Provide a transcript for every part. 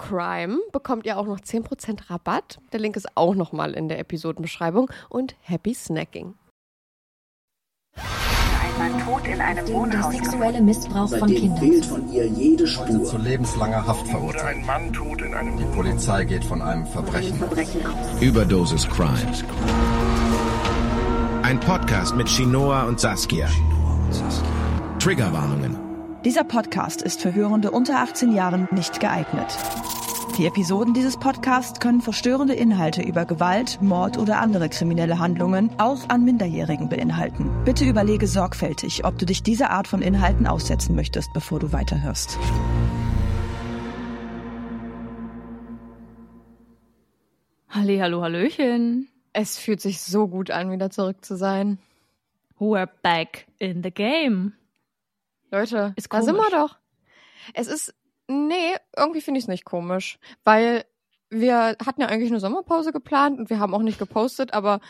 CRIME bekommt ihr auch noch 10% Rabatt. Der Link ist auch nochmal in der Episodenbeschreibung. Und happy snacking. Ein Mann tot in einem Wohnhaus. sexuelle Missbrauch von Kindern. fehlt von ihr jede zu Spur. lebenslanger Haft verurteilt. Ein Mann tot in einem Die Polizei geht von einem Verbrechen. Verbrechen aus. Überdosis Crime. Ein Podcast mit Shinoa und Saskia. Triggerwarnungen. Dieser Podcast ist für Hörende unter 18 Jahren nicht geeignet. Die Episoden dieses Podcasts können verstörende Inhalte über Gewalt, Mord oder andere kriminelle Handlungen auch an Minderjährigen beinhalten. Bitte überlege sorgfältig, ob du dich dieser Art von Inhalten aussetzen möchtest, bevor du weiterhörst. Halli, hallo, hallöchen. Es fühlt sich so gut an, wieder zurück zu sein. We're back in the game. Leute, Ist da sind wir doch. Es ist, nee, irgendwie finde ich es nicht komisch, weil wir hatten ja eigentlich eine Sommerpause geplant und wir haben auch nicht gepostet, aber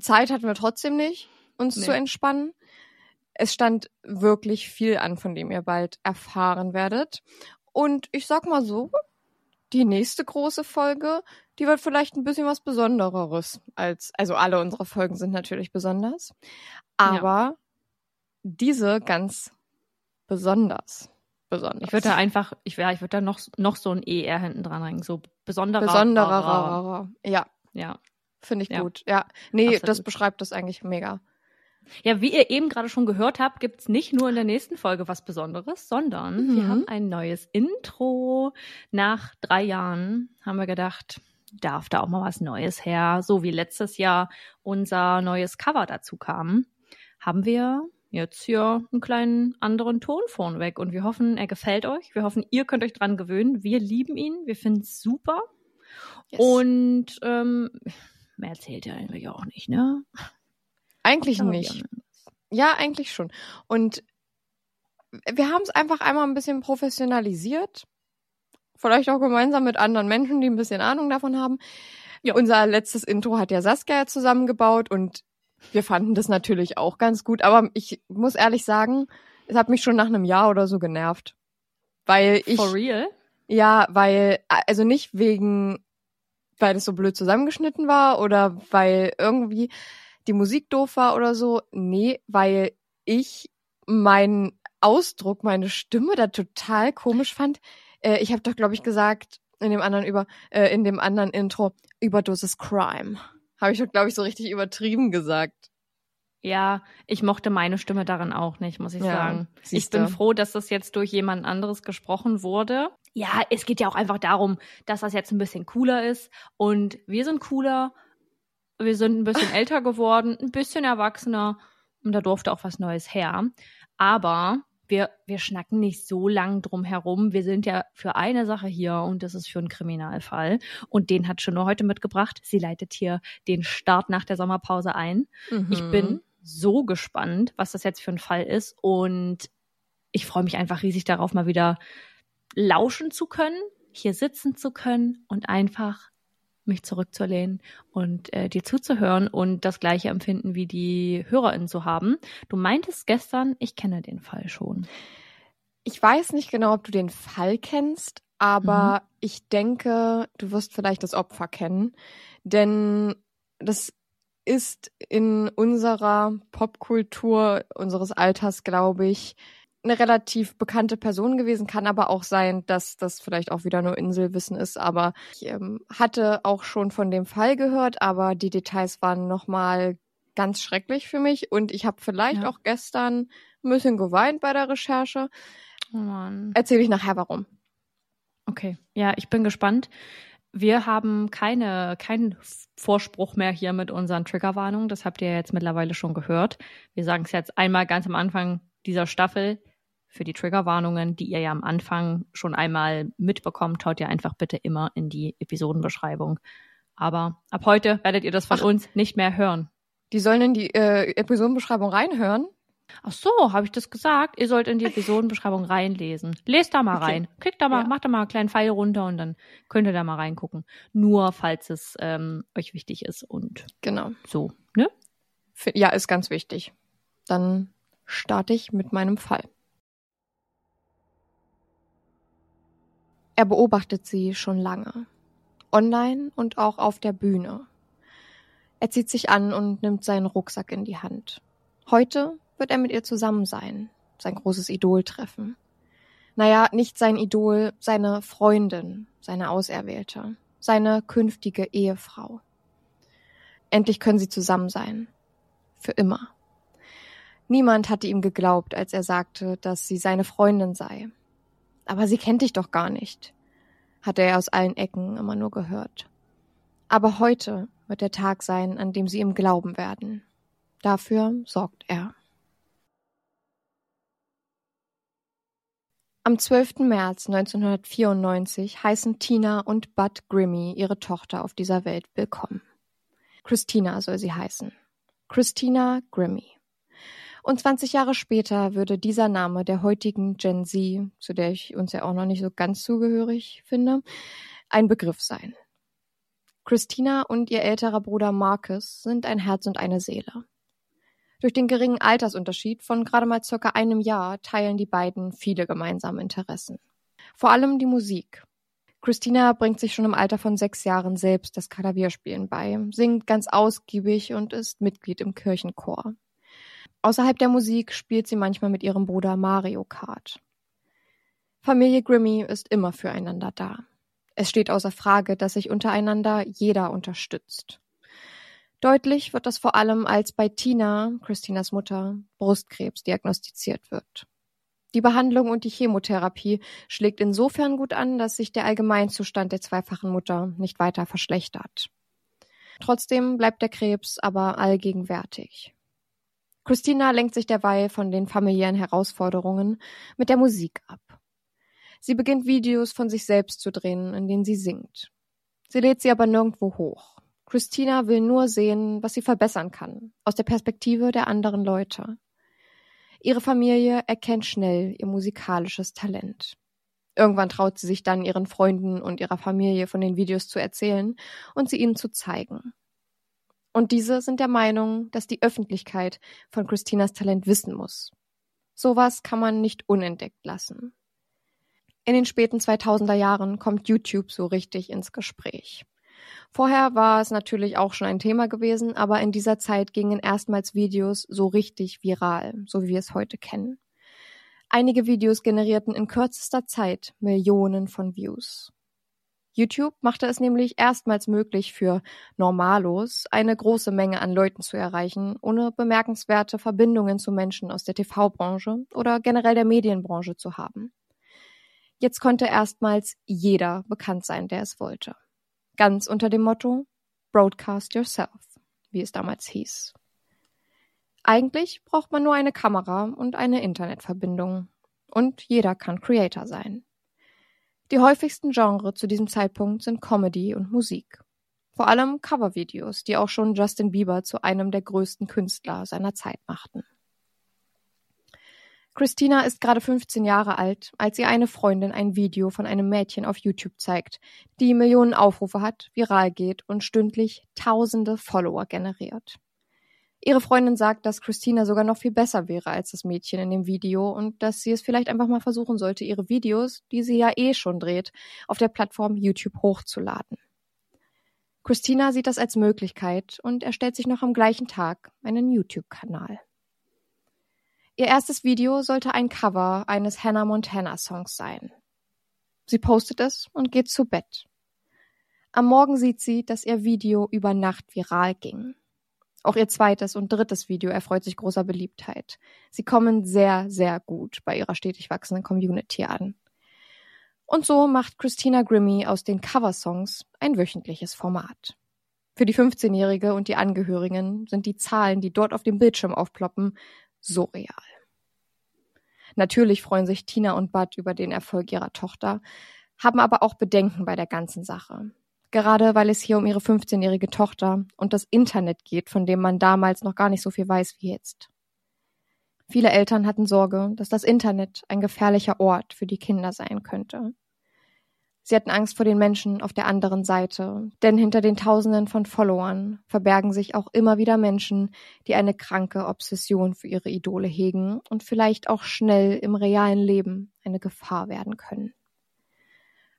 Zeit hatten wir trotzdem nicht, uns Nee. zu entspannen. Es stand wirklich viel an, von dem ihr bald erfahren werdet. Und ich sag mal so, die nächste große Folge, die wird vielleicht ein bisschen was Besondereres als, also alle unsere Folgen sind natürlich besonders, aber diese ganz besonders. besonders. Ich würde da einfach, ich, ja, ich würde da noch, noch so ein ER hinten dran hängen. So besonderer. besonderer. Ja, Ja. finde ich Ja. gut. Ja, nee, Absolut. das beschreibt das eigentlich mega. Ja, wie ihr eben gerade schon gehört habt, gibt's nicht nur in der nächsten Folge was Besonderes, sondern wir Mhm. haben ein neues Intro. Nach drei Jahren haben wir gedacht, darf da auch mal was Neues her. So wie letztes Jahr unser neues Cover dazu kam, haben wir jetzt hier einen kleinen anderen Ton vorneweg. Und wir hoffen, er gefällt euch. Wir hoffen, ihr könnt euch dran gewöhnen. Wir lieben ihn. Wir finden es super. Yes. Und ähm, mehr erzählt er eigentlich auch nicht, ne? eigentlich Aber nicht. Ja, eigentlich schon. Und wir haben es einfach einmal ein bisschen professionalisiert. Vielleicht auch gemeinsam mit anderen Menschen, die ein bisschen Ahnung davon haben. Ja. Unser letztes Intro hat ja Saskia zusammengebaut und wir fanden das natürlich auch ganz gut. Aber ich muss ehrlich sagen, es hat mich schon nach einem Jahr oder so genervt. Weil ich. For real? Ja, weil, also nicht wegen, weil das so blöd zusammengeschnitten war oder weil irgendwie die Musik doof war oder so. Nee, weil ich meinen Ausdruck, meine Stimme da total komisch fand. Äh, ich habe doch, glaube ich, gesagt, in dem anderen über, äh, in dem anderen Intro, Überdosis Crime. Habe ich doch, glaube ich, so richtig übertrieben gesagt. Ja, ich mochte meine Stimme darin auch nicht, muss ich Ja, sagen. Ich bin froh, dass das jetzt durch jemand anderes gesprochen wurde. Ja, es geht ja auch einfach darum, dass das jetzt ein bisschen cooler ist. Und wir sind cooler. Wir sind ein bisschen älter geworden, ein bisschen erwachsener. Und da durfte auch was Neues her. Aber wir, wir schnacken nicht so lang drum herum. Wir sind ja für eine Sache hier und das ist für einen Kriminalfall. Und den hat Shino heute mitgebracht. Sie leitet hier den Start nach der Sommerpause ein. Ich Mhm. bin so gespannt, was das jetzt für ein Fall ist. Und ich freue mich einfach riesig darauf, mal wieder lauschen zu können, hier sitzen zu können und einfach mich zurückzulehnen und äh, dir zuzuhören und das gleiche Empfinden wie die HörerInnen zu haben. Du meintest gestern, ich kenne den Fall schon. Ich weiß nicht genau, ob du den Fall kennst, aber ich denke, du wirst vielleicht das Opfer kennen. Denn das ist in unserer Popkultur unseres Alters, glaube ich, eine relativ bekannte Person gewesen. Kann aber auch sein, dass das vielleicht auch wieder nur Inselwissen ist. Aber ich ähm, hatte auch schon von dem Fall gehört, aber die Details waren nochmal ganz schrecklich für mich. Und ich habe vielleicht Ja. auch gestern ein bisschen geweint bei der Recherche. Oh Mann. Erzähle ich nachher warum. Okay, ja, ich bin gespannt. Wir haben keine, keinen Vorspruch mehr hier mit unseren Triggerwarnungen. Das habt ihr jetzt mittlerweile schon gehört. Wir sagen es jetzt einmal ganz am Anfang dieser Staffel. Für die Triggerwarnungen, die ihr ja am Anfang schon einmal mitbekommt, haut ihr einfach bitte immer in die Episodenbeschreibung. Aber ab heute werdet ihr das von Ach. uns nicht mehr hören. Die sollen in die äh, Episodenbeschreibung reinhören. Ach so, habe ich das gesagt? Ihr sollt in die Episodenbeschreibung reinlesen. Lest da mal Okay. rein. Klickt da mal, Ja. macht da mal einen kleinen Pfeil runter und dann könnt ihr da mal reingucken. Nur falls es ähm, euch wichtig ist und Genau. so, ne? Ja, ist ganz wichtig. Dann starte ich mit meinem Fall. Er beobachtet sie schon lange. Online und auch auf der Bühne. Er zieht sich an und nimmt seinen Rucksack in die Hand. Heute wird er mit ihr zusammen sein, sein großes Idol treffen. Naja, nicht sein Idol, seine Freundin, seine Auserwählte, seine künftige Ehefrau. Endlich können sie zusammen sein. Für immer. Niemand hatte ihm geglaubt, als er sagte, dass sie seine Freundin sei. Aber sie kennt dich doch gar nicht, hatte er aus allen Ecken immer nur gehört. Aber heute wird der Tag sein, an dem sie ihm glauben werden. Dafür sorgt er. Am 12. März 1994 heißen Tina und Bud Grimmy ihre Tochter auf dieser Welt willkommen. Christina soll sie heißen. Christina Grimmy. Und 20 Jahre später würde dieser Name der heutigen Gen Z, zu der ich uns ja auch noch nicht so ganz zugehörig finde, ein Begriff sein. Christina und ihr älterer Bruder Marcus sind ein Herz und eine Seele. Durch den geringen Altersunterschied von gerade mal circa einem Jahr teilen die beiden viele gemeinsame Interessen. Vor allem die Musik. Christina bringt sich schon im Alter von sechs Jahren selbst das Klavierspielen bei, singt ganz ausgiebig und ist Mitglied im Kirchenchor. Außerhalb der Musik spielt sie manchmal mit ihrem Bruder Mario Kart. Familie Grimmy ist immer füreinander da. Es steht außer Frage, dass sich untereinander jeder unterstützt. Deutlich wird das vor allem, als bei Tina, Christinas Mutter, Brustkrebs diagnostiziert wird. Die Behandlung und die Chemotherapie schlägt insofern gut an, dass sich der Allgemeinzustand der zweifachen Mutter nicht weiter verschlechtert. Trotzdem bleibt der Krebs aber allgegenwärtig. Christina lenkt sich derweil von den familiären Herausforderungen mit der Musik ab. Sie beginnt Videos von sich selbst zu drehen, in denen sie singt. Sie lädt sie aber nirgendwo hoch. Christina will nur sehen, was sie verbessern kann, aus der Perspektive der anderen Leute. Ihre Familie erkennt schnell ihr musikalisches Talent. Irgendwann traut sie sich dann ihren Freunden und ihrer Familie von den Videos zu erzählen und sie ihnen zu zeigen. Und diese sind der Meinung, dass die Öffentlichkeit von Christinas Talent wissen muss. Sowas kann man nicht unentdeckt lassen. In den späten 2000er Jahren kommt YouTube so richtig ins Gespräch. Vorher war es natürlich auch schon ein Thema gewesen, aber in dieser Zeit gingen erstmals Videos so richtig viral, so wie wir es heute kennen. Einige Videos generierten in kürzester Zeit Millionen von Views. YouTube machte es nämlich erstmals möglich für Normalos eine große Menge an Leuten zu erreichen, ohne bemerkenswerte Verbindungen zu Menschen aus der TV-Branche oder generell der Medienbranche zu haben. Jetzt konnte erstmals jeder bekannt sein, der es wollte. Ganz unter dem Motto Broadcast Yourself, wie es damals hieß. Eigentlich braucht man nur eine Kamera und eine Internetverbindung. Und jeder kann Creator sein. Die häufigsten Genres zu diesem Zeitpunkt sind Comedy und Musik. Vor allem Covervideos, die auch schon Justin Bieber zu einem der größten Künstler seiner Zeit machten. Christina ist gerade 15 Jahre alt, als ihr eine Freundin ein Video von einem Mädchen auf YouTube zeigt, die Millionen Aufrufe hat, viral geht und stündlich tausende Follower generiert. Ihre Freundin sagt, dass Christina sogar noch viel besser wäre als das Mädchen in dem Video und dass sie es vielleicht einfach mal versuchen sollte, ihre Videos, die sie ja eh schon dreht, auf der Plattform YouTube hochzuladen. Christina sieht das als Möglichkeit und erstellt sich noch am gleichen Tag einen YouTube-Kanal. Ihr erstes Video sollte ein Cover eines Hannah Montana Songs sein. Sie postet es und geht zu Bett. Am Morgen sieht sie, dass ihr Video über Nacht viral ging. Auch ihr zweites und drittes Video erfreut sich großer Beliebtheit. Sie kommen sehr, sehr gut bei ihrer stetig wachsenden Community an. Und so macht Christina Grimmy aus den Coversongs ein wöchentliches Format. Für die 15-Jährige und die Angehörigen sind die Zahlen, die dort auf dem Bildschirm aufploppen, surreal. Natürlich freuen sich Tina und Bud über den Erfolg ihrer Tochter, haben aber auch Bedenken bei der ganzen Sache. Gerade weil es hier um ihre 15-jährige Tochter und das Internet geht, von dem man damals noch gar nicht so viel weiß wie jetzt. Viele Eltern hatten Sorge, dass das Internet ein gefährlicher Ort für die Kinder sein könnte. Sie hatten Angst vor den Menschen auf der anderen Seite, denn hinter den Tausenden von Followern verbergen sich auch immer wieder Menschen, die eine kranke Obsession für ihre Idole hegen und vielleicht auch schnell im realen Leben eine Gefahr werden können.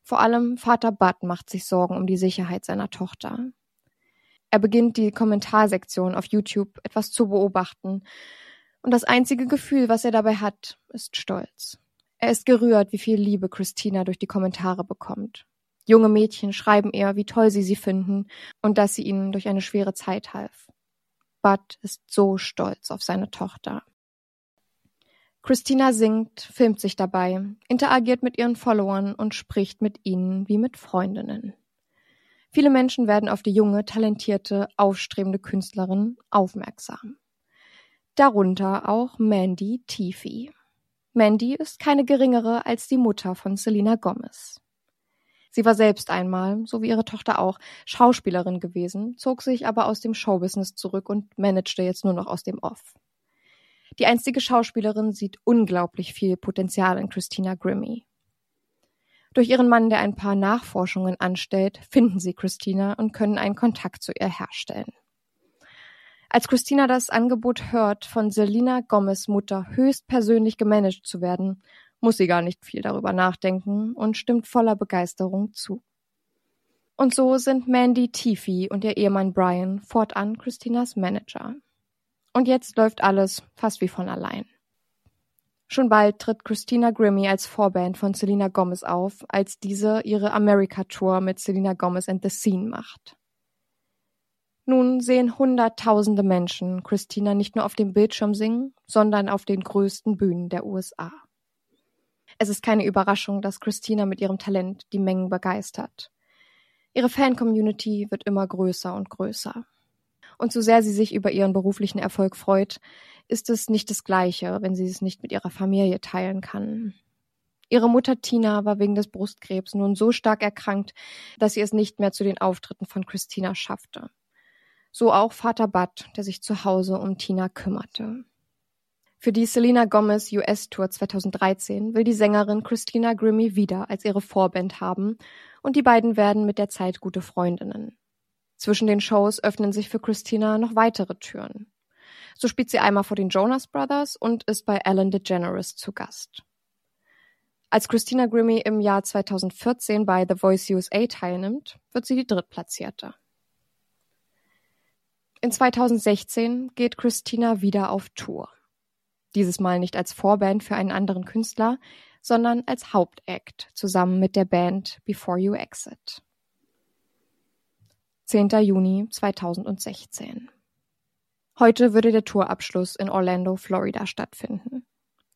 Vor allem Vater Bud macht sich Sorgen um die Sicherheit seiner Tochter. Er beginnt die Kommentarsektion auf YouTube etwas zu beobachten, und das einzige Gefühl, was er dabei hat, ist Stolz. Er ist gerührt, wie viel Liebe Christina durch die Kommentare bekommt. Junge Mädchen schreiben ihr, wie toll sie sie finden und dass sie ihnen durch eine schwere Zeit half. Bud ist so stolz auf seine Tochter. Christina singt, filmt sich dabei, interagiert mit ihren Followern und spricht mit ihnen wie mit Freundinnen. Viele Menschen werden auf die junge, talentierte, aufstrebende Künstlerin aufmerksam. Darunter auch Mandy Teefy. Mandy ist keine geringere als die Mutter von Selena Gomez. Sie war selbst einmal, so wie ihre Tochter auch, Schauspielerin gewesen, zog sich aber aus dem Showbusiness zurück und managte jetzt nur noch aus dem Off. Die einstige Schauspielerin sieht unglaublich viel Potenzial in Christina Grimmy. Durch ihren Mann, der ein paar Nachforschungen anstellt, finden sie Christina und können einen Kontakt zu ihr herstellen. Als Christina das Angebot hört, von Selina Gomez Mutter höchstpersönlich gemanagt zu werden, muss sie gar nicht viel darüber nachdenken und stimmt voller Begeisterung zu. Und so sind Mandy Tiffy und ihr Ehemann Brian fortan Christinas Manager. Und jetzt läuft alles fast wie von allein. Schon bald tritt Christina Grimmie als Vorband von Selena Gomez auf, als diese ihre America-Tour mit Selena Gomez and the Scene macht. Nun sehen hunderttausende Menschen Christina nicht nur auf dem Bildschirm singen, sondern auf den größten Bühnen der USA. Es ist keine Überraschung, dass Christina mit ihrem Talent die Mengen begeistert. Ihre Fan-Community wird immer größer und größer. Und so sehr sie sich über ihren beruflichen Erfolg freut, ist es nicht das Gleiche, wenn sie es nicht mit ihrer Familie teilen kann. Ihre Mutter Tina war wegen des Brustkrebs nun so stark erkrankt, dass sie es nicht mehr zu den Auftritten von Christina schaffte. So auch Vater Bud, der sich zu Hause um Tina kümmerte. Für die Selena Gomez US Tour 2013 will die Sängerin Christina Grimmie wieder als ihre Vorband haben und die beiden werden mit der Zeit gute Freundinnen. Zwischen den Shows öffnen sich für Christina noch weitere Türen. So spielt sie einmal vor den Jonas Brothers und ist bei Ellen DeGeneres zu Gast. Als Christina Grimmie im Jahr 2014 bei The Voice USA teilnimmt, wird sie die Drittplatzierte. In 2016 geht Christina wieder auf Tour. Dieses Mal nicht als Vorband für einen anderen Künstler, sondern als Hauptact zusammen mit der Band Before You Exit. 10. Juni 2016. Heute würde der Tourabschluss in Orlando, Florida stattfinden.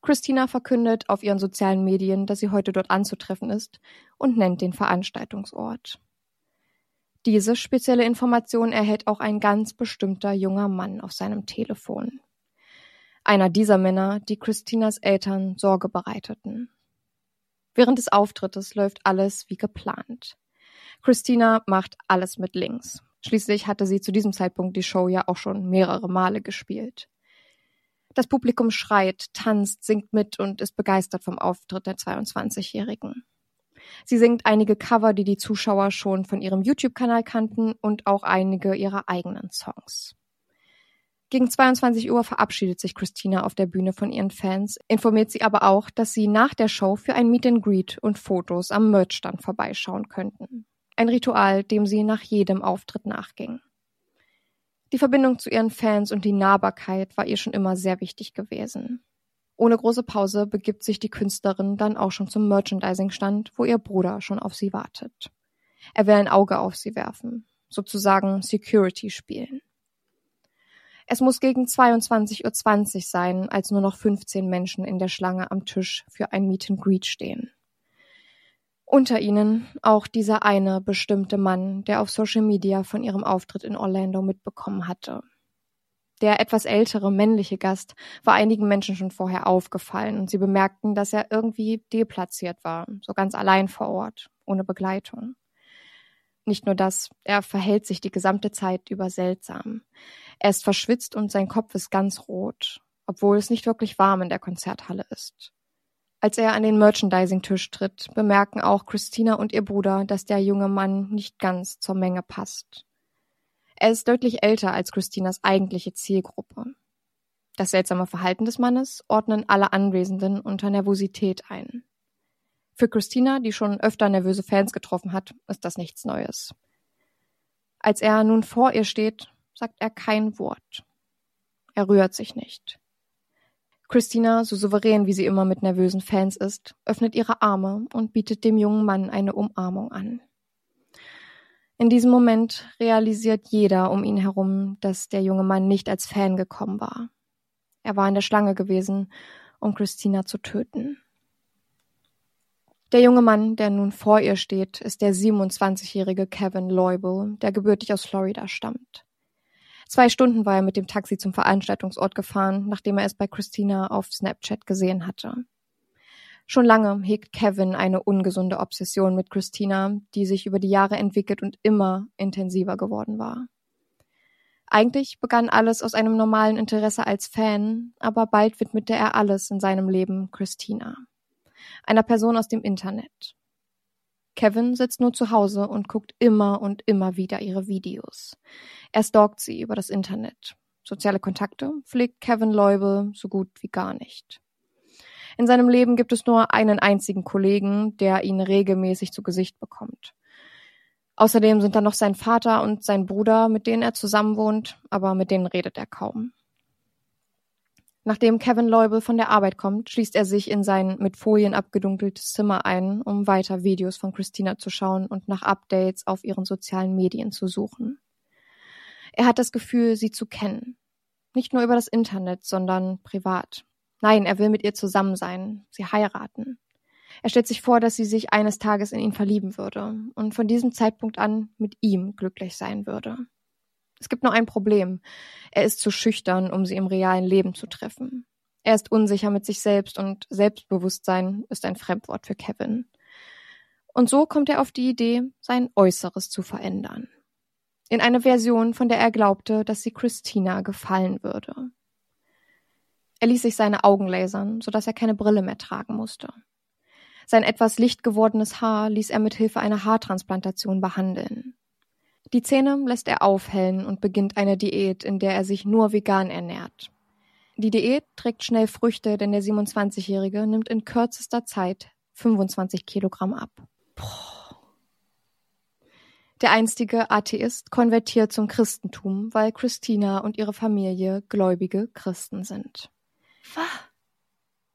Christina verkündet auf ihren sozialen Medien, dass sie heute dort anzutreffen ist und nennt den Veranstaltungsort. Diese spezielle Information erhält auch ein ganz bestimmter junger Mann auf seinem Telefon. Einer dieser Männer, die Christinas Eltern Sorge bereiteten. Während des Auftrittes läuft alles wie geplant. Christina macht alles mit links. Schließlich hatte sie zu diesem Zeitpunkt die Show ja auch schon mehrere Male gespielt. Das Publikum schreit, tanzt, singt mit und ist begeistert vom Auftritt der 22-Jährigen. Sie singt einige Cover, die die Zuschauer schon von ihrem YouTube-Kanal kannten und auch einige ihrer eigenen Songs. Gegen 22 Uhr verabschiedet sich Christina auf der Bühne von ihren Fans, informiert sie aber auch, dass sie nach der Show für ein Meet and Greet und Fotos am Merchstand vorbeischauen könnten ein Ritual, dem sie nach jedem Auftritt nachging. Die Verbindung zu ihren Fans und die Nahbarkeit war ihr schon immer sehr wichtig gewesen. Ohne große Pause begibt sich die Künstlerin dann auch schon zum Merchandising-Stand, wo ihr Bruder schon auf sie wartet. Er will ein Auge auf sie werfen, sozusagen Security spielen. Es muss gegen 22.20 Uhr sein, als nur noch 15 Menschen in der Schlange am Tisch für ein Meet and Greet stehen. Unter ihnen auch dieser eine bestimmte Mann, der auf Social Media von ihrem Auftritt in Orlando mitbekommen hatte. Der etwas ältere männliche Gast war einigen Menschen schon vorher aufgefallen und sie bemerkten, dass er irgendwie deplatziert war, so ganz allein vor Ort, ohne Begleitung. Nicht nur das, er verhält sich die gesamte Zeit über seltsam. Er ist verschwitzt und sein Kopf ist ganz rot, obwohl es nicht wirklich warm in der Konzerthalle ist. Als er an den Merchandising-Tisch tritt, bemerken auch Christina und ihr Bruder, dass der junge Mann nicht ganz zur Menge passt. Er ist deutlich älter als Christinas eigentliche Zielgruppe. Das seltsame Verhalten des Mannes ordnen alle Anwesenden unter Nervosität ein. Für Christina, die schon öfter nervöse Fans getroffen hat, ist das nichts Neues. Als er nun vor ihr steht, sagt er kein Wort. Er rührt sich nicht. Christina, so souverän wie sie immer mit nervösen Fans ist, öffnet ihre Arme und bietet dem jungen Mann eine Umarmung an. In diesem Moment realisiert jeder um ihn herum, dass der junge Mann nicht als Fan gekommen war. Er war in der Schlange gewesen, um Christina zu töten. Der junge Mann, der nun vor ihr steht, ist der 27-jährige Kevin Leubel, der gebürtig aus Florida stammt. Zwei Stunden war er mit dem Taxi zum Veranstaltungsort gefahren, nachdem er es bei Christina auf Snapchat gesehen hatte. Schon lange hegt Kevin eine ungesunde Obsession mit Christina, die sich über die Jahre entwickelt und immer intensiver geworden war. Eigentlich begann alles aus einem normalen Interesse als Fan, aber bald widmete er alles in seinem Leben Christina, einer Person aus dem Internet. Kevin sitzt nur zu Hause und guckt immer und immer wieder ihre Videos. Er stalkt sie über das Internet. Soziale Kontakte pflegt Kevin Leubel so gut wie gar nicht. In seinem Leben gibt es nur einen einzigen Kollegen, der ihn regelmäßig zu Gesicht bekommt. Außerdem sind da noch sein Vater und sein Bruder, mit denen er zusammen wohnt, aber mit denen redet er kaum. Nachdem Kevin Leubel von der Arbeit kommt, schließt er sich in sein mit Folien abgedunkeltes Zimmer ein, um weiter Videos von Christina zu schauen und nach Updates auf ihren sozialen Medien zu suchen. Er hat das Gefühl, sie zu kennen. Nicht nur über das Internet, sondern privat. Nein, er will mit ihr zusammen sein, sie heiraten. Er stellt sich vor, dass sie sich eines Tages in ihn verlieben würde und von diesem Zeitpunkt an mit ihm glücklich sein würde. Es gibt nur ein Problem. Er ist zu schüchtern, um sie im realen Leben zu treffen. Er ist unsicher mit sich selbst und Selbstbewusstsein ist ein Fremdwort für Kevin. Und so kommt er auf die Idee, sein Äußeres zu verändern. In eine Version, von der er glaubte, dass sie Christina gefallen würde. Er ließ sich seine Augen lasern, sodass er keine Brille mehr tragen musste. Sein etwas licht gewordenes Haar ließ er mit Hilfe einer Haartransplantation behandeln. Die Zähne lässt er aufhellen und beginnt eine Diät, in der er sich nur vegan ernährt. Die Diät trägt schnell Früchte, denn der 27-Jährige nimmt in kürzester Zeit 25 Kilogramm ab. Der einstige Atheist konvertiert zum Christentum, weil Christina und ihre Familie gläubige Christen sind.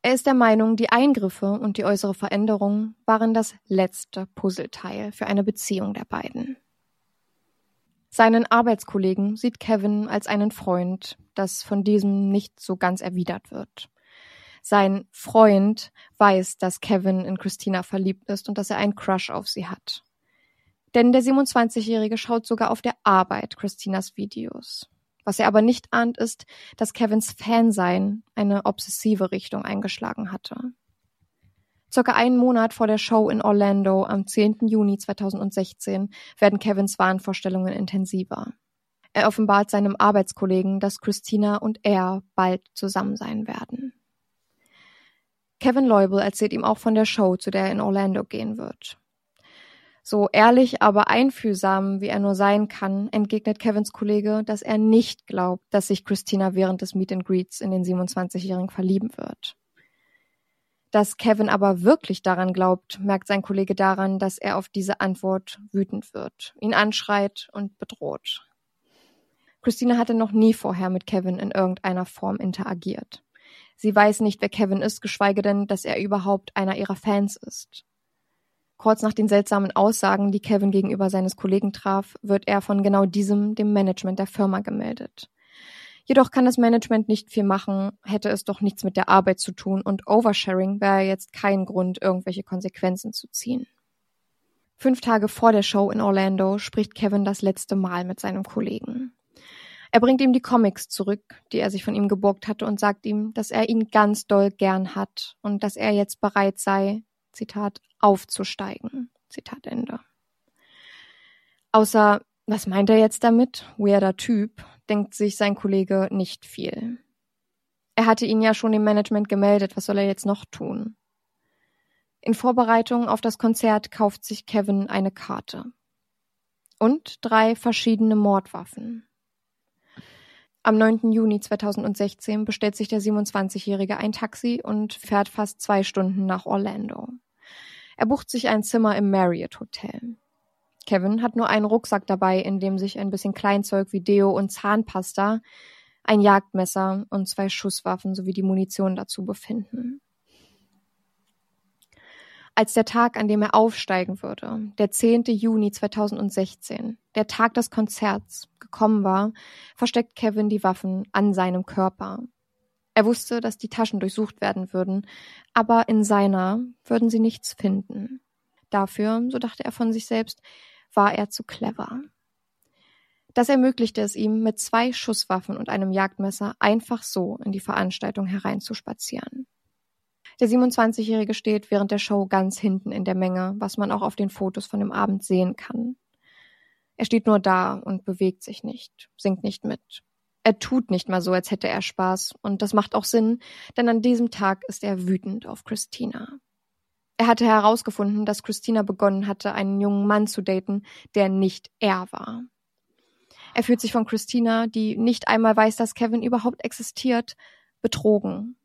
Er ist der Meinung, die Eingriffe und die äußere Veränderung waren das letzte Puzzleteil für eine Beziehung der beiden. Seinen Arbeitskollegen sieht Kevin als einen Freund, das von diesem nicht so ganz erwidert wird. Sein Freund weiß, dass Kevin in Christina verliebt ist und dass er einen Crush auf sie hat. Denn der 27-Jährige schaut sogar auf der Arbeit Christinas Videos. Was er aber nicht ahnt, ist, dass Kevins Fansein eine obsessive Richtung eingeschlagen hatte. Circa einen Monat vor der Show in Orlando am 10. Juni 2016 werden Kevins Wahnvorstellungen intensiver. Er offenbart seinem Arbeitskollegen, dass Christina und er bald zusammen sein werden. Kevin Leubel erzählt ihm auch von der Show, zu der er in Orlando gehen wird. So ehrlich, aber einfühlsam, wie er nur sein kann, entgegnet Kevins Kollege, dass er nicht glaubt, dass sich Christina während des Meet and Greets in den 27-Jährigen verlieben wird. Dass Kevin aber wirklich daran glaubt, merkt sein Kollege daran, dass er auf diese Antwort wütend wird, ihn anschreit und bedroht. Christina hatte noch nie vorher mit Kevin in irgendeiner Form interagiert. Sie weiß nicht, wer Kevin ist, geschweige denn, dass er überhaupt einer ihrer Fans ist. Kurz nach den seltsamen Aussagen, die Kevin gegenüber seines Kollegen traf, wird er von genau diesem dem Management der Firma gemeldet. Jedoch kann das Management nicht viel machen, hätte es doch nichts mit der Arbeit zu tun und Oversharing wäre jetzt kein Grund, irgendwelche Konsequenzen zu ziehen. Fünf Tage vor der Show in Orlando spricht Kevin das letzte Mal mit seinem Kollegen. Er bringt ihm die Comics zurück, die er sich von ihm geborgt hatte und sagt ihm, dass er ihn ganz doll gern hat und dass er jetzt bereit sei, Zitat, aufzusteigen. Zitat Ende. Außer, was meint er jetzt damit? Weirder Typ denkt sich sein Kollege nicht viel. Er hatte ihn ja schon im Management gemeldet, was soll er jetzt noch tun? In Vorbereitung auf das Konzert kauft sich Kevin eine Karte. Und drei verschiedene Mordwaffen. Am 9. Juni 2016 bestellt sich der 27-Jährige ein Taxi und fährt fast zwei Stunden nach Orlando. Er bucht sich ein Zimmer im Marriott Hotel. Kevin hat nur einen Rucksack dabei, in dem sich ein bisschen Kleinzeug wie Deo und Zahnpasta, ein Jagdmesser und zwei Schusswaffen sowie die Munition dazu befinden. Als der Tag, an dem er aufsteigen würde, der 10. Juni 2016, der Tag des Konzerts, gekommen war, versteckt Kevin die Waffen an seinem Körper. Er wusste, dass die Taschen durchsucht werden würden, aber in seiner würden sie nichts finden. Dafür, so dachte er von sich selbst, war er zu clever. Das ermöglichte es ihm, mit zwei Schusswaffen und einem Jagdmesser einfach so in die Veranstaltung hereinzuspazieren. Der 27-Jährige steht während der Show ganz hinten in der Menge, was man auch auf den Fotos von dem Abend sehen kann. Er steht nur da und bewegt sich nicht, singt nicht mit. Er tut nicht mal so, als hätte er Spaß, und das macht auch Sinn, denn an diesem Tag ist er wütend auf Christina. Er hatte herausgefunden, dass Christina begonnen hatte, einen jungen Mann zu daten, der nicht er war. Er fühlt sich von Christina, die nicht einmal weiß, dass Kevin überhaupt existiert, betrogen.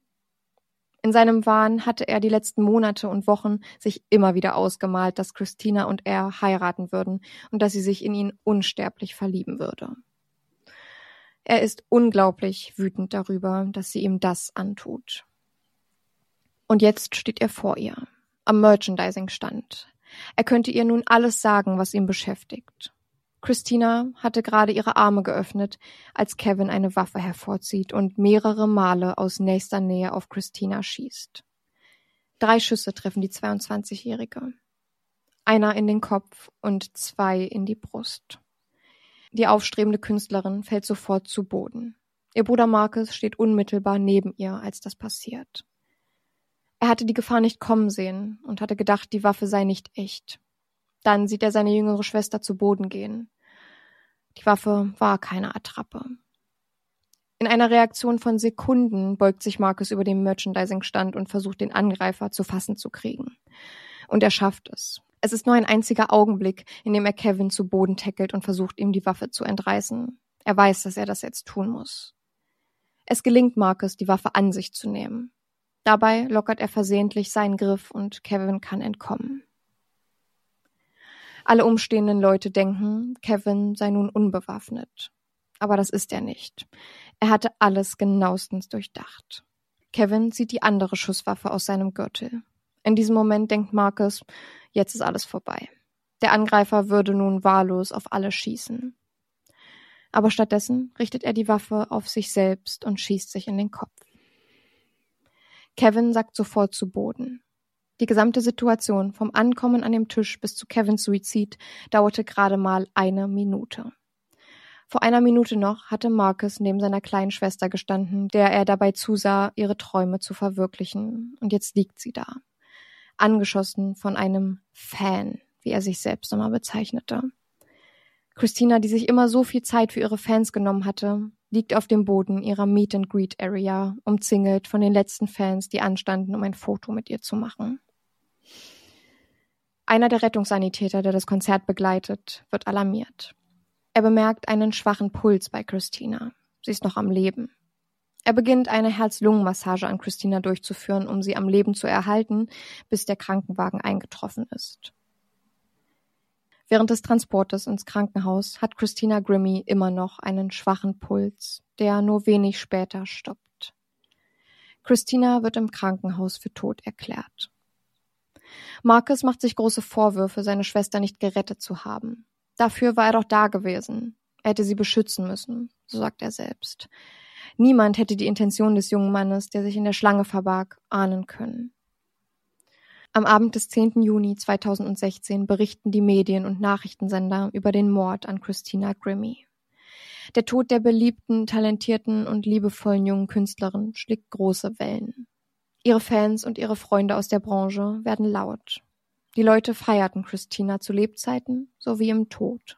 In seinem Wahn hatte er die letzten Monate und Wochen sich immer wieder ausgemalt, dass Christina und er heiraten würden und dass sie sich in ihn unsterblich verlieben würde. Er ist unglaublich wütend darüber, dass sie ihm das antut. Und jetzt steht er vor ihr, am Merchandising-Stand. Er könnte ihr nun alles sagen, was ihn beschäftigt. Christina hatte gerade ihre Arme geöffnet, als Kevin eine Waffe hervorzieht und mehrere Male aus nächster Nähe auf Christina schießt. Drei Schüsse treffen die 22-Jährige. Einer in den Kopf und zwei in die Brust. Die aufstrebende Künstlerin fällt sofort zu Boden. Ihr Bruder Marcus steht unmittelbar neben ihr, als das passiert. Er hatte die Gefahr nicht kommen sehen und hatte gedacht, die Waffe sei nicht echt. Dann sieht er seine jüngere Schwester zu Boden gehen. Die Waffe war keine Attrappe. In einer Reaktion von Sekunden beugt sich Marcus über den Merchandising-Stand und versucht, den Angreifer zu fassen zu kriegen. Und er schafft es. Es ist nur ein einziger Augenblick, in dem er Kevin zu Boden tackelt und versucht, ihm die Waffe zu entreißen. Er weiß, dass er das jetzt tun muss. Es gelingt Marcus, die Waffe an sich zu nehmen. Dabei lockert er versehentlich seinen Griff und Kevin kann entkommen. Alle umstehenden Leute denken, Kevin sei nun unbewaffnet. Aber das ist er nicht. Er hatte alles genauestens durchdacht. Kevin sieht die andere Schusswaffe aus seinem Gürtel. In diesem Moment denkt Marcus, jetzt ist alles vorbei. Der Angreifer würde nun wahllos auf alle schießen. Aber stattdessen richtet er die Waffe auf sich selbst und schießt sich in den Kopf. Kevin sackt sofort zu Boden. Die gesamte Situation vom Ankommen an dem Tisch bis zu Kevins Suizid dauerte gerade mal eine Minute. Vor einer Minute noch hatte Marcus neben seiner kleinen Schwester gestanden, der er dabei zusah, ihre Träume zu verwirklichen. Und jetzt liegt sie da. Angeschossen von einem Fan, wie er sich selbst einmal bezeichnete. Christina, die sich immer so viel Zeit für ihre Fans genommen hatte, liegt auf dem Boden ihrer Meet and Greet Area, umzingelt von den letzten Fans, die anstanden, um ein Foto mit ihr zu machen. Einer der Rettungssanitäter, der das Konzert begleitet, wird alarmiert. Er bemerkt einen schwachen Puls bei Christina. Sie ist noch am Leben. Er beginnt eine Herz-Lungen-Massage an Christina durchzuführen, um sie am Leben zu erhalten, bis der Krankenwagen eingetroffen ist. Während des Transportes ins Krankenhaus hat Christina Grimmy immer noch einen schwachen Puls, der nur wenig später stoppt. Christina wird im Krankenhaus für tot erklärt. Marcus macht sich große Vorwürfe, seine Schwester nicht gerettet zu haben. Dafür war er doch da gewesen. Er hätte sie beschützen müssen, so sagt er selbst. Niemand hätte die Intention des jungen Mannes, der sich in der Schlange verbarg, ahnen können. Am Abend des 10. Juni 2016 berichten die Medien und Nachrichtensender über den Mord an Christina Grimmie. Der Tod der beliebten, talentierten und liebevollen jungen Künstlerin schlägt große Wellen. Ihre Fans und ihre Freunde aus der Branche werden laut. Die Leute feierten Christina zu Lebzeiten sowie im Tod.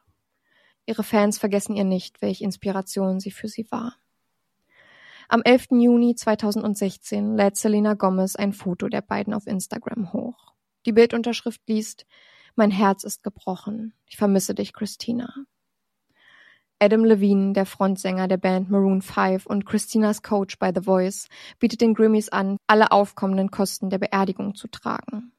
Ihre Fans vergessen ihr nicht, welche Inspiration sie für sie war. Am 11. Juni 2016 lädt Selena Gomez ein Foto der beiden auf Instagram hoch. Die Bildunterschrift liest Mein Herz ist gebrochen. Ich vermisse dich, Christina. Adam Levine, der Frontsänger der Band Maroon 5 und Christinas Coach bei The Voice, bietet den Grammys an, alle aufkommenden Kosten der Beerdigung zu tragen.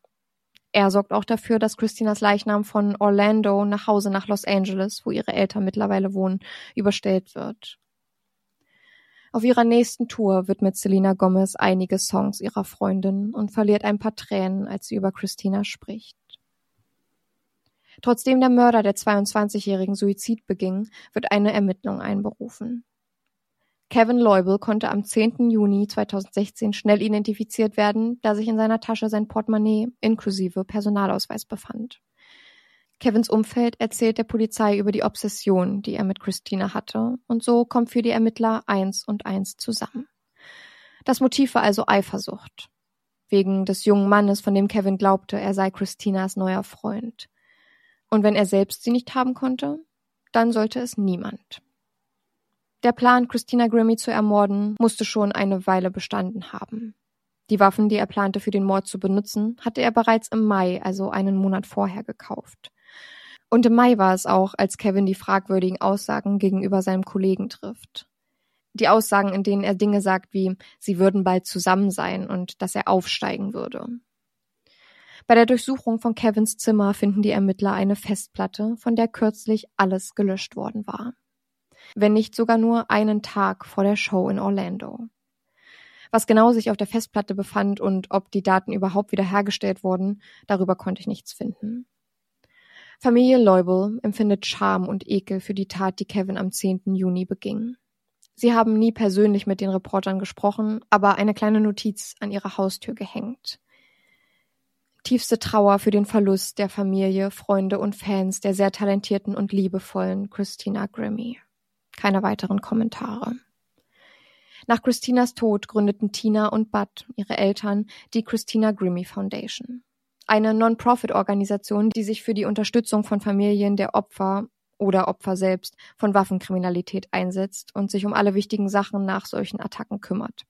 Er sorgt auch dafür, dass Christinas Leichnam von Orlando nach Hause nach Los Angeles, wo ihre Eltern mittlerweile wohnen, überstellt wird. Auf ihrer nächsten Tour widmet Selena Gomez einige Songs ihrer Freundin und verliert ein paar Tränen, als sie über Christina spricht. Trotzdem der Mörder der 22-jährigen Suizid beging, wird eine Ermittlung einberufen. Kevin Leubel konnte am 10. Juni 2016 schnell identifiziert werden, da sich in seiner Tasche sein Portemonnaie inklusive Personalausweis befand. Kevins Umfeld erzählt der Polizei über die Obsession, die er mit Christina hatte, und so kommt für die Ermittler eins und eins zusammen. Das Motiv war also Eifersucht. Wegen des jungen Mannes, von dem Kevin glaubte, er sei Christinas neuer Freund. Und wenn er selbst sie nicht haben konnte, dann sollte es niemand. Der Plan, Christina Grimmy zu ermorden, musste schon eine Weile bestanden haben. Die Waffen, die er plante für den Mord zu benutzen, hatte er bereits im Mai, also einen Monat vorher, gekauft. Und im Mai war es auch, als Kevin die fragwürdigen Aussagen gegenüber seinem Kollegen trifft. Die Aussagen, in denen er Dinge sagt wie, sie würden bald zusammen sein und dass er aufsteigen würde. Bei der Durchsuchung von Kevins Zimmer finden die Ermittler eine Festplatte, von der kürzlich alles gelöscht worden war. wenn nicht sogar nur einen Tag vor der Show in Orlando. Was genau sich auf der Festplatte befand und ob die Daten überhaupt wiederhergestellt wurden, darüber konnte ich nichts finden. Familie Leubel empfindet Scham und Ekel für die Tat, die Kevin am 10. Juni beging. Sie haben nie persönlich mit den Reportern gesprochen, aber eine kleine Notiz an ihre Haustür gehängt. Tiefste Trauer für den Verlust der Familie, Freunde und Fans der sehr talentierten und liebevollen Christina Grimmie. Keine weiteren Kommentare. Nach Christinas Tod gründeten Tina und Bud, ihre Eltern, die Christina Grimmie Foundation. Eine Non-Profit-Organisation, die sich für die Unterstützung von Familien der Opfer oder Opfer selbst von Waffenkriminalität einsetzt und sich um alle wichtigen Sachen nach solchen Attacken kümmert.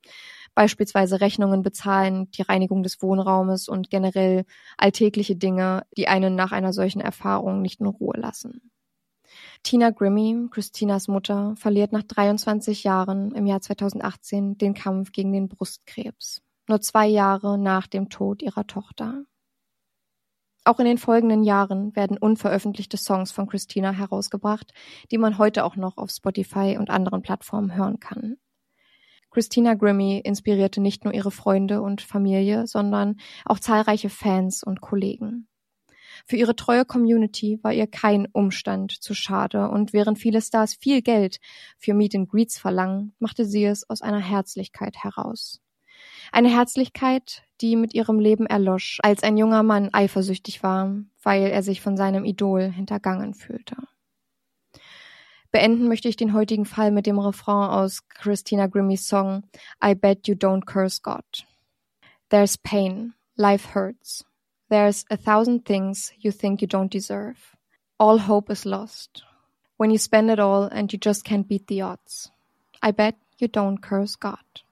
Beispielsweise Rechnungen bezahlen, die Reinigung des Wohnraumes und generell alltägliche Dinge, die einen nach einer solchen Erfahrung nicht in Ruhe lassen. Tina Grimmie, Christinas Mutter, verliert nach 23 Jahren im Jahr 2018 den Kampf gegen den Brustkrebs. Nur zwei Jahre nach dem Tod ihrer Tochter. Auch in den folgenden Jahren werden unveröffentlichte Songs von Christina herausgebracht, die man heute auch noch auf Spotify und anderen Plattformen hören kann. Christina Grimmie inspirierte nicht nur ihre Freunde und Familie, sondern auch zahlreiche Fans und Kollegen. Für ihre treue Community war ihr kein Umstand zu schade und während viele Stars viel Geld für Meet and Greets verlangen, machte sie es aus einer Herzlichkeit heraus. Eine Herzlichkeit, die mit ihrem Leben erlosch, als ein junger Mann eifersüchtig war, weil er sich von seinem Idol hintergangen fühlte. Beenden möchte ich den heutigen Fall mit dem Refrain aus Christina Grimmies Song I Bet You Don't Curse God. There's pain, life hurts, There's a thousand things you think you don't deserve. All hope is lost. When you spend it all and you just can't beat the odds. I bet you don't curse God.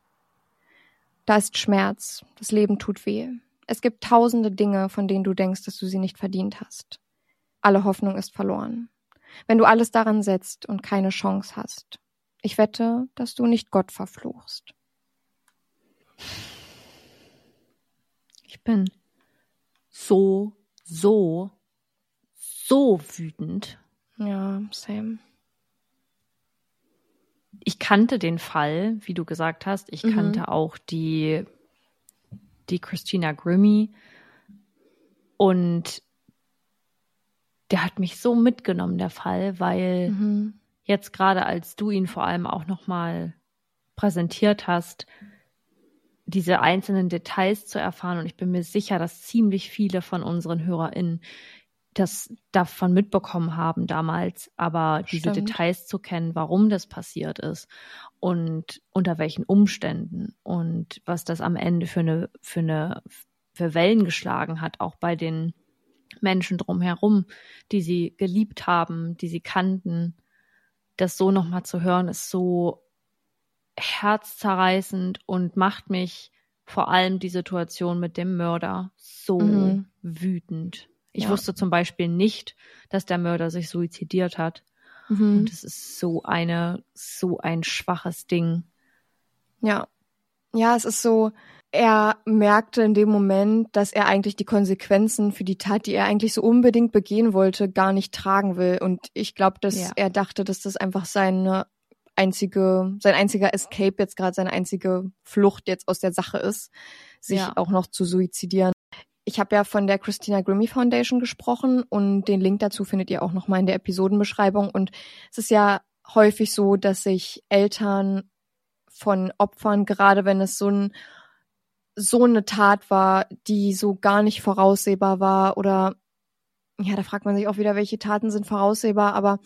Da ist Schmerz, das Leben tut weh. Es gibt tausende Dinge, von denen du denkst, dass du sie nicht verdient hast. Alle Hoffnung ist verloren. Wenn du alles daran setzt und keine Chance hast. Ich wette, dass du nicht Gott verfluchst. Ich bin so, so, so wütend. Ja, same. Ich kannte den Fall, wie du gesagt hast. Ich Mhm. kannte auch die, die Christina Grimmie. Und der hat mich so mitgenommen, der Fall, weil Mhm. jetzt gerade als du ihn vor allem auch nochmal präsentiert hast, diese einzelnen Details zu erfahren. Und ich bin mir sicher, dass ziemlich viele von unseren HörerInnen das davon mitbekommen haben damals, aber diese Stimmt. Details zu kennen, warum das passiert ist und unter welchen Umständen und was das am Ende für eine, für eine, für Wellen geschlagen hat, auch bei den Menschen drumherum, die sie geliebt haben, die sie kannten. Das so nochmal zu hören, ist so herzzerreißend und macht mich vor allem die Situation mit dem Mörder so Mhm. wütend. Ich Ja. wusste zum Beispiel nicht, dass der Mörder sich suizidiert hat. Mhm. Und es ist so eine, so ein schwaches Ding. Ja. Ja, es ist so, er merkte in dem Moment, dass er eigentlich die Konsequenzen für die Tat, die er eigentlich so unbedingt begehen wollte, gar nicht tragen will. Und ich glaube, dass Ja. er dachte, dass das einfach seine einzige, sein einziger Escape jetzt gerade seine einzige Flucht jetzt aus der Sache ist, sich Ja. auch noch zu suizidieren. Ich habe ja von der Christina Grimmie Foundation gesprochen und den Link dazu findet ihr auch nochmal in der Episodenbeschreibung. Und es ist ja häufig so, dass sich Eltern von Opfern, gerade wenn es so ein so eine Tat war, die so gar nicht voraussehbar war oder ja, da fragt man sich auch wieder, welche Taten sind voraussehbar, aber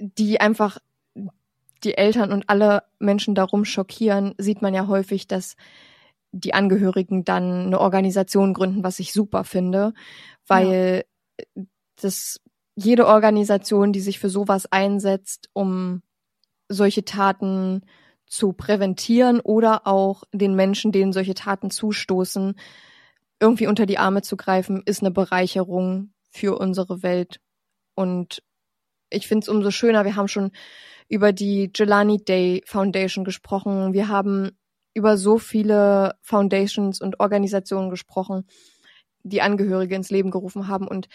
die einfach die Eltern und alle Menschen darum schockieren, sieht man ja häufig, dass die Angehörigen dann eine Organisation gründen, was ich super finde, weil das jede Organisation, die sich für sowas einsetzt, um solche Taten zu präventieren oder auch den Menschen, denen solche Taten zustoßen, irgendwie unter die Arme zu greifen, ist eine Bereicherung für unsere Welt. Und ich finde es umso schöner, wir haben schon über die Jelani Day Foundation gesprochen. Wir haben über so viele Foundations und Organisationen gesprochen, die Angehörige ins Leben gerufen haben. Und